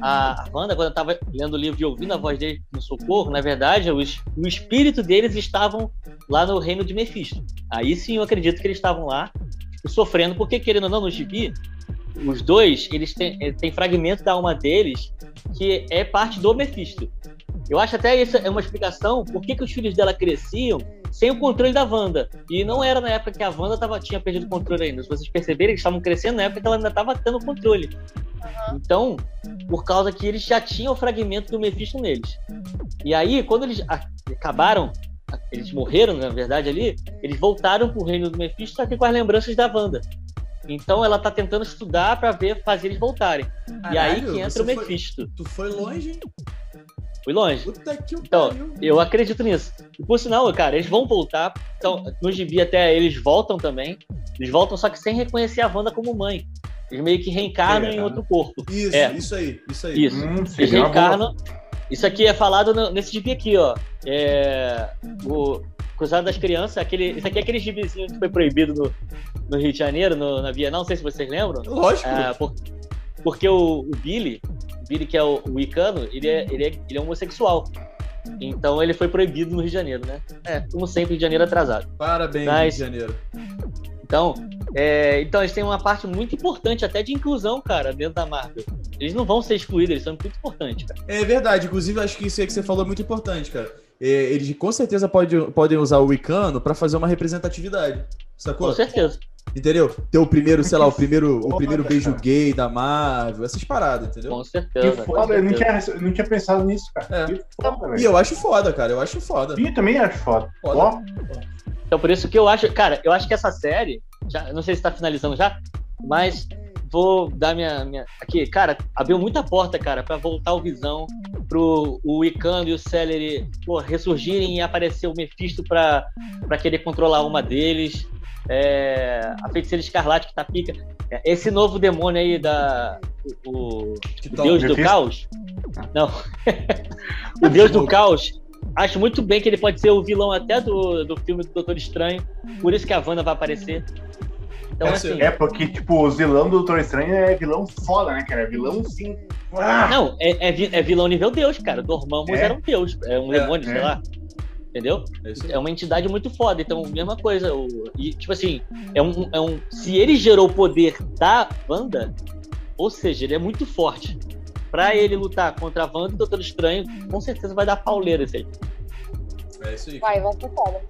a Wanda, quando eu tava lendo o livro e ouvindo a voz dele no socorro, na verdade, os, o espírito deles estavam lá no reino de Mephisto. Aí sim eu acredito que eles estavam lá tipo, sofrendo, porque querendo ou não, no gibi, os dois, eles têm, têm fragmento da alma deles que é parte do Mephisto. Eu acho até isso é uma explicação por que, que os filhos dela cresciam sem o controle da Wanda. E não era na época que a Wanda tava, tinha perdido o controle ainda. Se vocês perceberem, eles estavam crescendo na época que ela ainda estava tendo o controle. Então, por causa que eles já tinham o fragmento do Mephisto neles. E aí, quando eles acabaram, eles morreram, na verdade, ali, eles voltaram pro reino do Mephisto, só que com as lembranças da Wanda. Então ela tá tentando estudar pra ver, fazer eles voltarem. e aí Caralho, que entra o foi- Mephisto. Tu foi longe, hein? Fui longe. Puta que Então, pariu. Eu acredito nisso. E por sinal, cara, eles vão voltar. Então, no gibi até eles voltam também. Eles voltam, só que sem reconhecer a Wanda como mãe. Eles meio que reencarnam É, em outro corpo. Isso, É. isso aí, isso aí. Isso. Hum, Eles boa. reencarnam. Isso aqui é falado no- nesse gibi aqui, ó. É. O Cruzado das Crianças, aquele, isso aqui é aquele gibizinho que foi proibido no, no Rio de Janeiro, no- na Bienal, não sei se vocês lembram. Lógico. É, por- porque o, o Billy, o Billy que é o, o Wicano, ele é, ele, é, ele é homossexual. Então ele foi proibido no Rio de Janeiro, né? É, como sempre, Rio de Janeiro atrasado. Parabéns, Mas- Rio de Janeiro. Então, é, então eles têm uma parte muito importante até de inclusão, cara, dentro da Marvel. Eles não vão ser excluídos, eles são muito importantes, cara. É verdade, inclusive acho que isso aí que você falou é muito importante, cara. É, eles com certeza pode, podem usar o Wicano pra fazer uma representatividade. Sacou? Com certeza. Entendeu? Ter o primeiro, sei lá, o primeiro, o primeiro beijo gay da Marvel, essas paradas, entendeu? Com Que certeza. com foda, eu não tinha, não tinha pensado nisso, cara. É. Que foda, E eu acho foda, cara, eu acho foda. Eu também acho foda. Foda. Ó, Então por isso que eu acho, cara, eu acho que essa série, já, não sei se tá finalizando já, mas vou dar minha, minha aqui, cara, abriu muita porta, cara, pra voltar o Visão, pro o Wiccan e o Celery, pô, ressurgirem e aparecer o Mephisto pra, pra querer controlar uma deles. É, a feiticeira escarlate que tá pica. É, Esse novo demônio aí da. O, o o? Deus do Mephisto? Caos. Não. o Deus do Caos. Acho muito bem que ele pode ser o vilão até do, do filme do Doutor Estranho. Por isso que a Wanda vai aparecer. Então, Pode assim. É porque, tipo, os vilão do Doutor Estranho é vilão foda, né, cara? É vilão sim. Ah, Não, é, é, é vilão nível Deus, cara. Dormammu É. era um Deus. É um É, demônio, sei é. lá. Entendeu? É. É uma entidade muito foda. Então, mesma coisa. O, e, tipo assim, é um, é um. Se ele gerou o poder da Wanda, ou seja, ele é muito forte. Pra ele lutar contra a Wanda e o Doutor Estranho, com certeza vai dar pauleira esse aí. É isso aí. Vai, vai ser foda.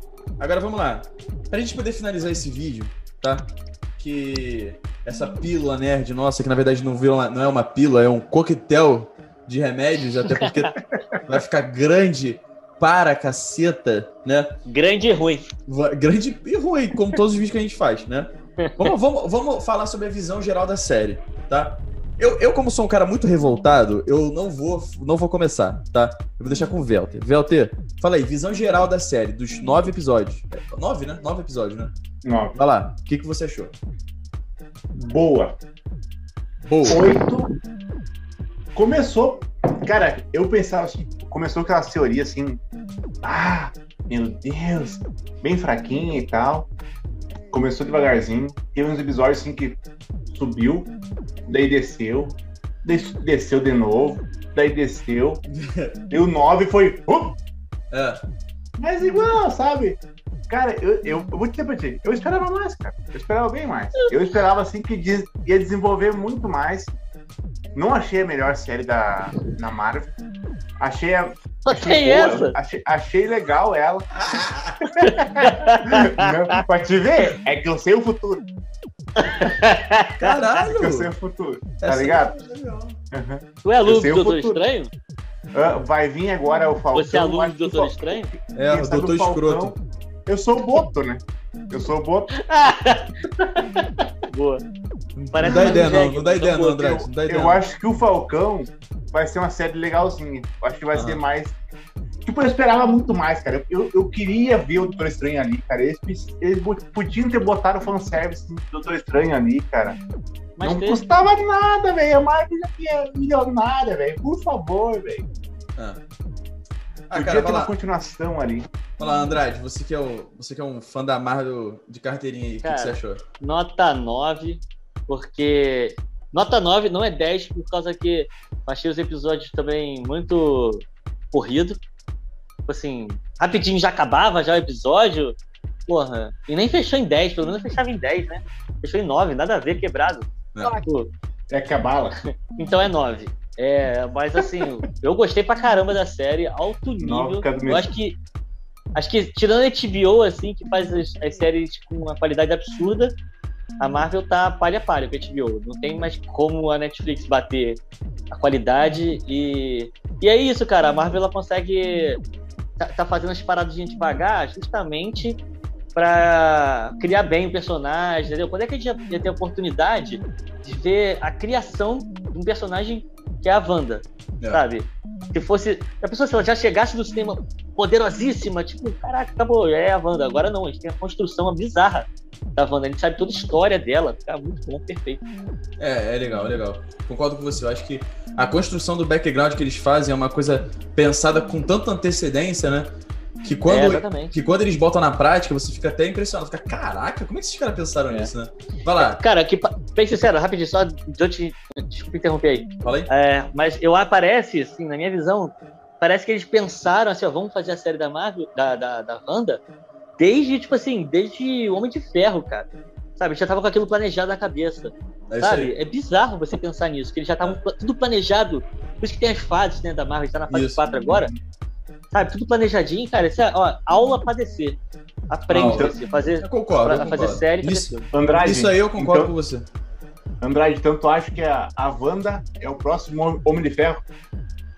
Agora vamos lá. Pra gente poder finalizar esse vídeo, tá? Que essa pílula nerd nossa, que na verdade não, virou uma- não é uma pílula, é um coquetel de remédios, até porque vai ficar grande para a caceta, né? Grande e ruim. Grande e ruim, como todos os vídeos que a gente faz, né? Vamos, vamos, vamos falar sobre a visão geral da série, tá? Eu, eu, como sou um cara muito revoltado, eu não vou, não vou começar, tá? Eu vou deixar com o Velter. Velter, fala aí, visão geral da série, dos nove episódios. É, Nove, né? Nove episódios, né? não. Vai lá, o que, que você achou? Boa. Boa. Oito. Começou. Cara, eu pensava assim, começou aquelas teorias assim. Ah, meu Deus, bem fraquinha e tal. Começou devagarzinho. Teve uns episódios assim que subiu, daí desceu, des- desceu de novo, daí desceu. e o 9 foi. uh, É, mas igual, sabe? Cara, eu, eu, eu vou te dizer pra ti, eu esperava mais, cara. Eu esperava bem mais. Eu esperava, assim, que ia desenvolver muito mais. Não achei a melhor série da, da Marvel. Achei a. Achei, boa, essa. achei, achei legal ela. Não, pra te ver, é que eu sei o futuro. caralho! É que eu sei o futuro. Tá Essa- ligado? Tu é aluno do Doutor. Estranho? Ah, Vai vir agora o Falcão. Você é aluno do Doutor Estranho? É, o Doutor Falcão- Escroto. Eu sou o Boto, né? Eu sou o Boto. Boa. Não Parece dá uma ideia, não. Não dá ideia, não, Andrade. Não dá ideia. Eu não. acho que o Falcão vai ser uma série legalzinha. Eu acho que vai Ah. ser mais. Tipo, eu esperava muito mais, cara. Eu, eu queria ver o Doutor Estranho ali, cara. Eles, eles podiam ter botado o fanservice do Doutor Estranho ali, cara. Mas não teve. custava nada, velho. A Marvel já tinha milionária, velho. Por favor, velho. Ah, ah Podia cara, ter uma lá. continuação ali. Lá, Andrade. Você que é, o, você que é um fã da Marvel de carteirinha aí. O que, que você achou? Nota 9, porque. Nota 9 não é 10, por causa que achei os episódios também muito corrido. Tipo assim, rapidinho já acabava já o episódio. Porra. E nem fechou em 10, pelo menos fechava em 10, né? Fechou em 9, nada a ver, quebrado. É. Pô, É cabala. Então é 9. É, mas assim, eu gostei pra caramba da série, alto nível. Eu acho que. Acho que, tirando a HBO, assim, que faz as, as séries com uma qualidade absurda, a Marvel tá palha a palha com a HBO. Não tem mais como a Netflix bater a qualidade. E, e é isso, cara. A Marvel ela consegue. Tá, tá fazendo as paradinhas devagar justamente pra criar bem o personagem, entendeu? Quando é que a gente ia, ia ter a oportunidade de ver a criação de um personagem que é a Wanda, É. sabe? Se fosse. A pessoa, se ela já chegasse no cinema poderosíssima, tipo, caraca, acabou, é a Wanda. Agora não, a gente tem a construção bizarra da Wanda. A gente sabe toda a história dela. Fica muito bom, perfeito. É, é legal, é legal. Concordo com você. Eu acho que a construção do background que eles fazem é uma coisa pensada com tanta antecedência, né? Que É, quando, exatamente. que quando eles botam na prática, você fica até impressionado. Fica, caraca, como é que esses caras pensaram É. nisso, né? Vai lá, Cara, que, bem sincero, rapidinho, só eu te. Desculpa interromper aí. fala aí. É, mas eu aparece, assim, na minha visão, parece que eles pensaram assim, ó, vamos fazer a série da Marvel, da, da, da Wanda, desde, tipo assim, desde Homem de Ferro, cara. Sabe, já tava com aquilo planejado na cabeça. É sabe? aí. É bizarro você pensar nisso, que eles já estavam tudo planejado. Por isso que tem as fases, né, da Marvel, a gente tá na fase Isso. 4 agora. Sabe, tudo planejadinho, cara. Isso é, ó, aula pra descer. Aprende Aula. você, fazer, Eu concordo. pra eu fazer série Isso. Andrade. isso aí eu concordo então, com você. Andrade, tanto acho que a, a Wanda é o próximo Homem de Ferro.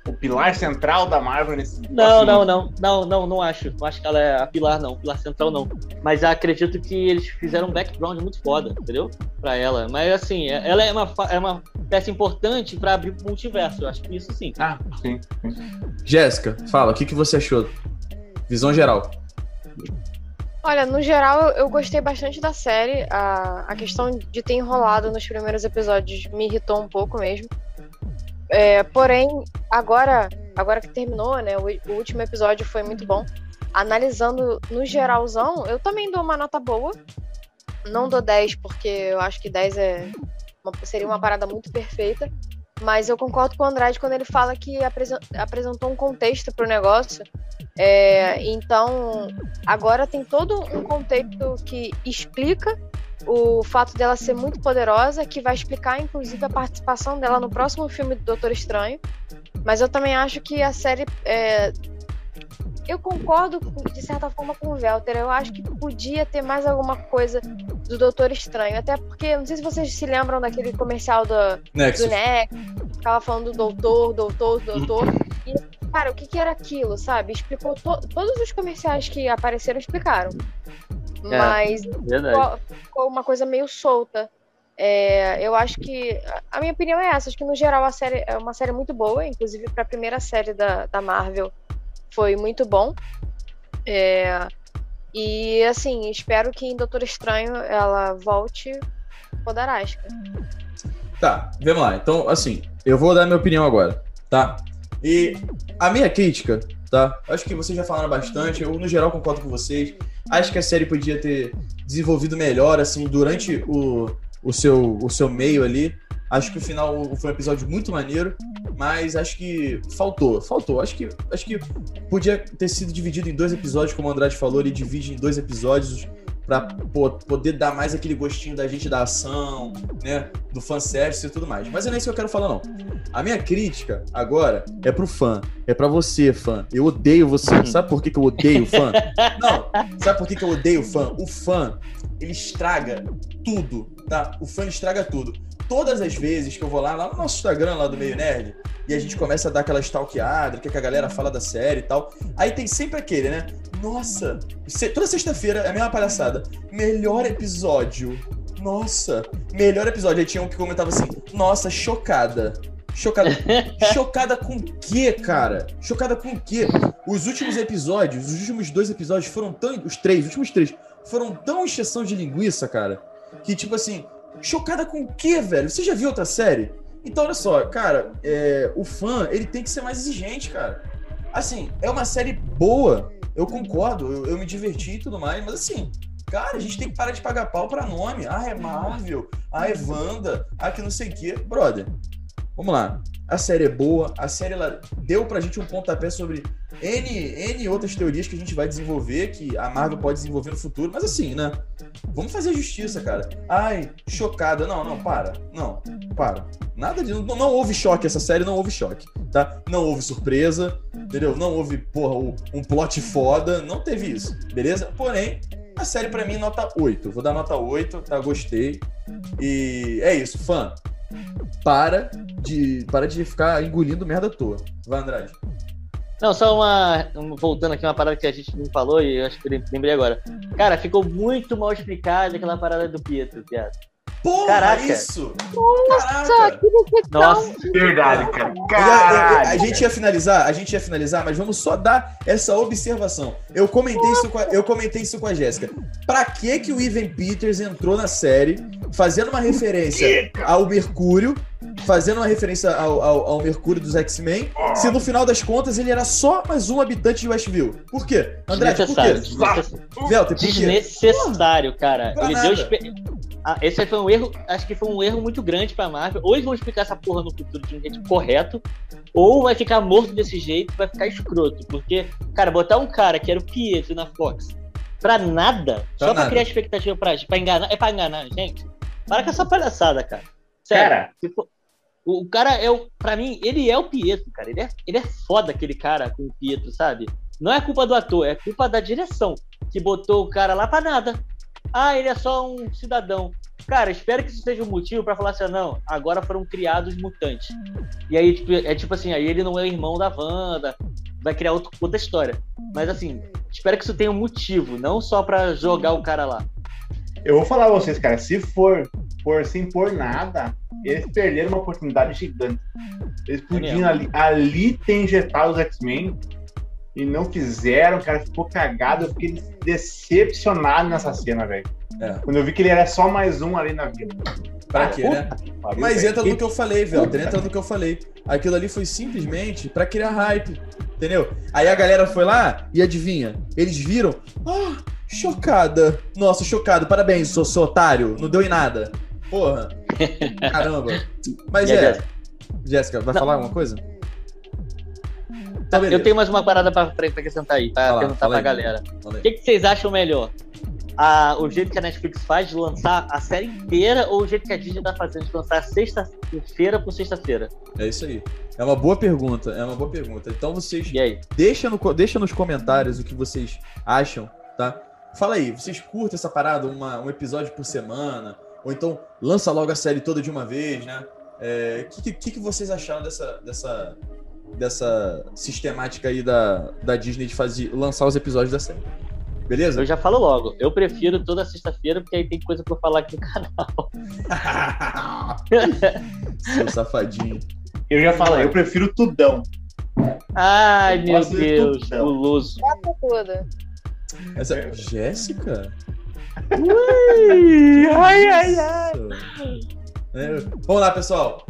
O pilar central da Marvel nesse Não, não, não, não, não, não acho. Não acho que ela é a pilar, não. Pilar central, não. Mas acredito que eles fizeram um background muito foda, entendeu? Pra ela. Mas assim, é- ela é uma, é uma peça importante pra abrir pro multiverso. Eu acho que isso sim. Ah, sim. Jéssica, fala, o que, que você achou? Visão geral. Olha, no geral, eu- eu gostei bastante da série. A, a questão de ter enrolado nos primeiros episódios me irritou um pouco mesmo. É, porém, agora, agora que terminou, né? O, o último episódio foi muito bom. Analisando no geralzão, eu também dou uma nota boa. Não dou 10, porque eu acho que 10 é uma- seria uma parada muito perfeita. Mas eu concordo com o Andrade quando ele fala que apresen- apresentou um contexto pro negócio. É, então, agora tem todo um contexto que explica o fato dela ser muito poderosa, que vai explicar, inclusive, a participação dela no próximo filme do Doutor Estranho. Mas eu também acho que a série. é, Eu concordo, de certa forma, com o Velter. Eu acho que podia ter mais alguma coisa do Doutor Estranho. Até porque, não sei se vocês se lembram daquele comercial do, Nexus. do NEC, ficava falando do doutor, doutor, doutor. E, cara, o que, que era aquilo, sabe? Explicou to- todos os comerciais que apareceram, explicaram. É. Mas Verdade. ficou, uma coisa meio solta. É, eu acho que. A minha opinião é essa. Acho que, no geral, a série é uma série muito boa. Inclusive, para a primeira série da, da Marvel, foi muito bom. É, e, assim, espero que em Doutor Estranho ela volte poderástica. Tá, vamos lá. Então, assim, eu vou dar minha opinião agora, tá? E a minha crítica, tá? Acho que vocês já falaram bastante, eu no geral concordo com vocês. Acho que a série podia ter desenvolvido melhor, assim, durante o, o, seu, o seu meio ali. Acho que o final foi um episódio muito maneiro, mas acho que faltou, faltou. Acho que, acho que podia ter sido dividido em dois episódios, como o Andrade falou, ele divide em dois episódios pra pô, poder dar mais aquele gostinho da gente da ação, né? Do fanservice e tudo mais. Mas não é isso que eu quero falar, não. A minha crítica agora é pro fã. É pra você, fã. Eu odeio você. Sabe por que, que eu odeio o fã? Não. Sabe por que, que eu odeio o fã? O fã, ele estraga tudo, tá? O fã estraga tudo. Todas as vezes que eu vou lá, lá no nosso Instagram, lá do Meio Nerd, e a gente começa a dar aquela stalkeada, que a galera fala da série e tal. Aí tem sempre aquele, né? Nossa, toda sexta-feira é a mesma palhaçada. Melhor episódio. Nossa, melhor episódio. Aí tinha um que comentava assim: Nossa, chocada. Chocada. chocada com o quê, cara? Chocada com o quê? Os últimos episódios, os últimos dois episódios foram tão. Os três, os últimos três, foram tão encheção de linguiça, cara. Que tipo assim, chocada com o quê, velho? Você já viu outra série? Então, olha só, cara, é, o fã, ele tem que ser mais exigente, cara. Assim, é uma série boa, eu concordo, eu, eu me diverti e tudo mais, mas assim, cara, a gente tem que parar de pagar pau pra nome. Ah, é Marvel, ah, é Wanda, ah, que não sei o quê. Brother, vamos lá. A série é boa, a série ela deu pra gente um pontapé sobre N, N outras teorias que a gente vai desenvolver, que a Marvel pode desenvolver no futuro, mas assim, né? Vamos fazer justiça, cara. Ai, chocada. Não, não, para. Não, para. Nada de. Não, não houve choque, essa série não houve choque, tá? Não houve surpresa, entendeu? Não houve, porra, um- plot foda. Não teve isso, beleza? Porém, a série pra mim, nota 8. Vou dar nota 8, tá? Gostei. E é isso, fã. Para de, para de ficar engolindo merda à toa. Vai, Andrade. Não, só uma. um- Voltando aqui, uma parada que a gente não falou e eu acho que eu lembrei agora. Cara, ficou muito mal explicada aquela parada do Pietro, viado. Porra, Caraca. isso! Nossa, Caraca! que decepção! Nossa, Verdade, cara. Caralho. a gente ia finalizar, a gente ia finalizar, mas vamos só dar essa observação. Eu comentei isso com a, eu comentei isso com a Jéssica. Pra que que o Ivan Peters entrou na série fazendo uma referência ao Mercúrio, fazendo uma referência ao, ao, ao Mercúrio dos X-Men, se no final das contas ele era só mais um habitante de Westview? Por quê? Andrade, por desnecessário. quê? desnecessário. Velter, por quê? Desnecessário, cara. Pra Ele nada. deu. Ah, esse foi um erro. Acho que foi um erro muito grande pra Marvel. Ou eles vão explicar essa porra no futuro de um jeito correto. Ou vai ficar morto desse jeito, vai ficar escroto. Porque, cara, botar um cara que era o Pietro na Fox pra nada, Pra só nada. pra criar expectativa pra, pra enganar, é pra enganar, gente. Para com essa palhaçada, cara. Sério, Cara. tipo, o, o cara é o. Pra mim, ele é o Pietro, cara. Ele é, ele é foda aquele cara com o Pietro, sabe? Não é culpa do ator, é culpa da direção, que botou o cara lá pra nada. Ah, ele é só um cidadão. Cara, espero que isso seja um motivo pra falar assim, ah, não, agora foram criados mutantes. E aí, tipo, é tipo assim, aí ele não é irmão da Wanda, vai criar outro- outra história. Mas assim, espero que isso tenha um motivo, não só pra jogar o cara lá. Eu vou falar a vocês, cara, se for por sem por nada, eles perderam uma oportunidade gigante. Eles podiam ali, ali ter injetado os X-Men e não fizeram, cara, ficou cagado. Eu fiquei decepcionado nessa cena, velho. É. Quando eu vi que ele era só mais um ali na vida. Pra quê, né? Pariu, Mas velho. entra no que eu falei, velho. Entra no que eu falei. Aquilo ali foi simplesmente pra criar hype. Entendeu? Aí a galera foi lá e adivinha? Eles viram. Ah, chocada. Nossa, chocado. Parabéns, sou, sou otário. Não deu em nada. Porra. Caramba. Mas E é. Jéssica? Jéssica, vai Não. falar alguma coisa? Tá, eu tenho mais uma parada pra, pra acrescentar aí, pra Fala, perguntar fala pra aí. galera. O que, que vocês acham melhor? A- o jeito que a Netflix faz de lançar a série inteira ou o jeito que a Disney tá fazendo de lançar sexta-feira por sexta-feira? É isso aí. É uma boa pergunta. É uma boa pergunta. Então vocês? Deixa, no, deixa nos comentários o que vocês acham, tá? Fala aí, vocês curtem essa parada, uma- um episódio por semana? Ou então lança logo a série toda de uma vez, né? O que, que, que vocês acharam dessa, dessa, dessa sistemática aí da, da Disney de fazer, lançar os episódios da série? Beleza? Eu já falo logo, eu prefiro toda sexta-feira porque aí tem coisa pra eu falar aqui no canal. Seu safadinho. Eu já falei, eu prefiro tudão. Ai, meu Deus, guloso. Essa... Jéssica? ai, ai, ai. É, Vamos lá, pessoal.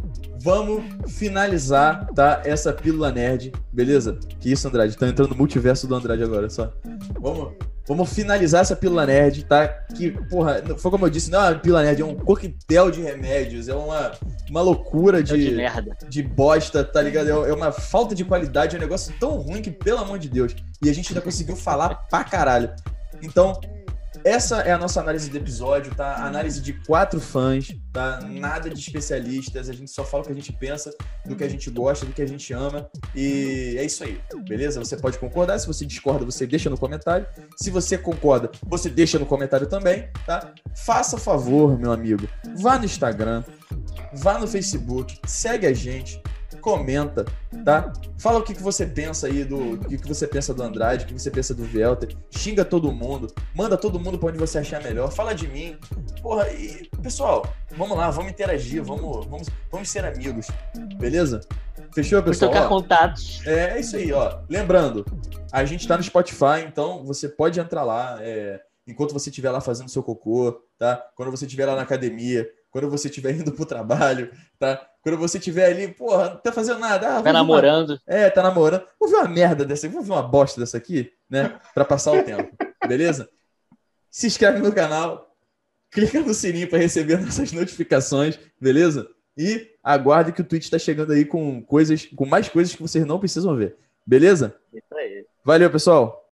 Vamos finalizar, tá? Essa pílula nerd, beleza? Que isso, Andrade? Tá entrando no multiverso do Andrade agora, só. Vamos, vamos finalizar essa pílula nerd, tá? Que, porra, foi como eu disse, não é uma pílula nerd, é um coquetel de remédios, é uma, uma loucura É de de, merda. de bosta, tá ligado? É é uma falta de qualidade, é um negócio tão ruim que, pelo amor de Deus. E a gente ainda conseguiu falar pra caralho. Então, essa é a nossa análise do episódio, tá? Análise de quatro fãs, tá? Nada de especialistas, a gente só fala o que a gente pensa, do que a gente gosta, do que a gente ama. E é isso aí, beleza? Você pode concordar, se você discorda, você deixa no comentário. Se você concorda, você deixa no comentário também, tá? Faça favor, meu amigo, vá no Instagram, vá no Facebook, segue a gente, comenta, tá? Fala o que, que você pensa aí do, o que, que você pensa do Andrade, o que você pensa do Velter, xinga todo mundo, manda todo mundo pra onde você achar melhor, fala de mim. Porra, e pessoal, vamos lá, vamos interagir, vamos, vamos, vamos ser amigos, beleza? Fechou, pessoal? trocar Ó, contatos. é, é isso aí, ó. Lembrando, a gente tá no Spotify, então você pode entrar lá é, enquanto você estiver lá fazendo seu cocô, tá? Quando você estiver lá na academia, quando você estiver indo pro trabalho, tá? Quando você estiver ali, porra, não tá fazendo nada. Ah, Tá ver uma- namorando. É, tá namorando. Vou ver uma merda dessa aqui, vou ver uma bosta dessa aqui, né? Pra passar o tempo, beleza? Se inscreve no canal, clica no sininho pra receber nossas notificações, beleza? E aguarde que o Twitch tá chegando aí com coisas, com mais coisas que vocês não precisam ver, beleza? Isso aí. Valeu, pessoal.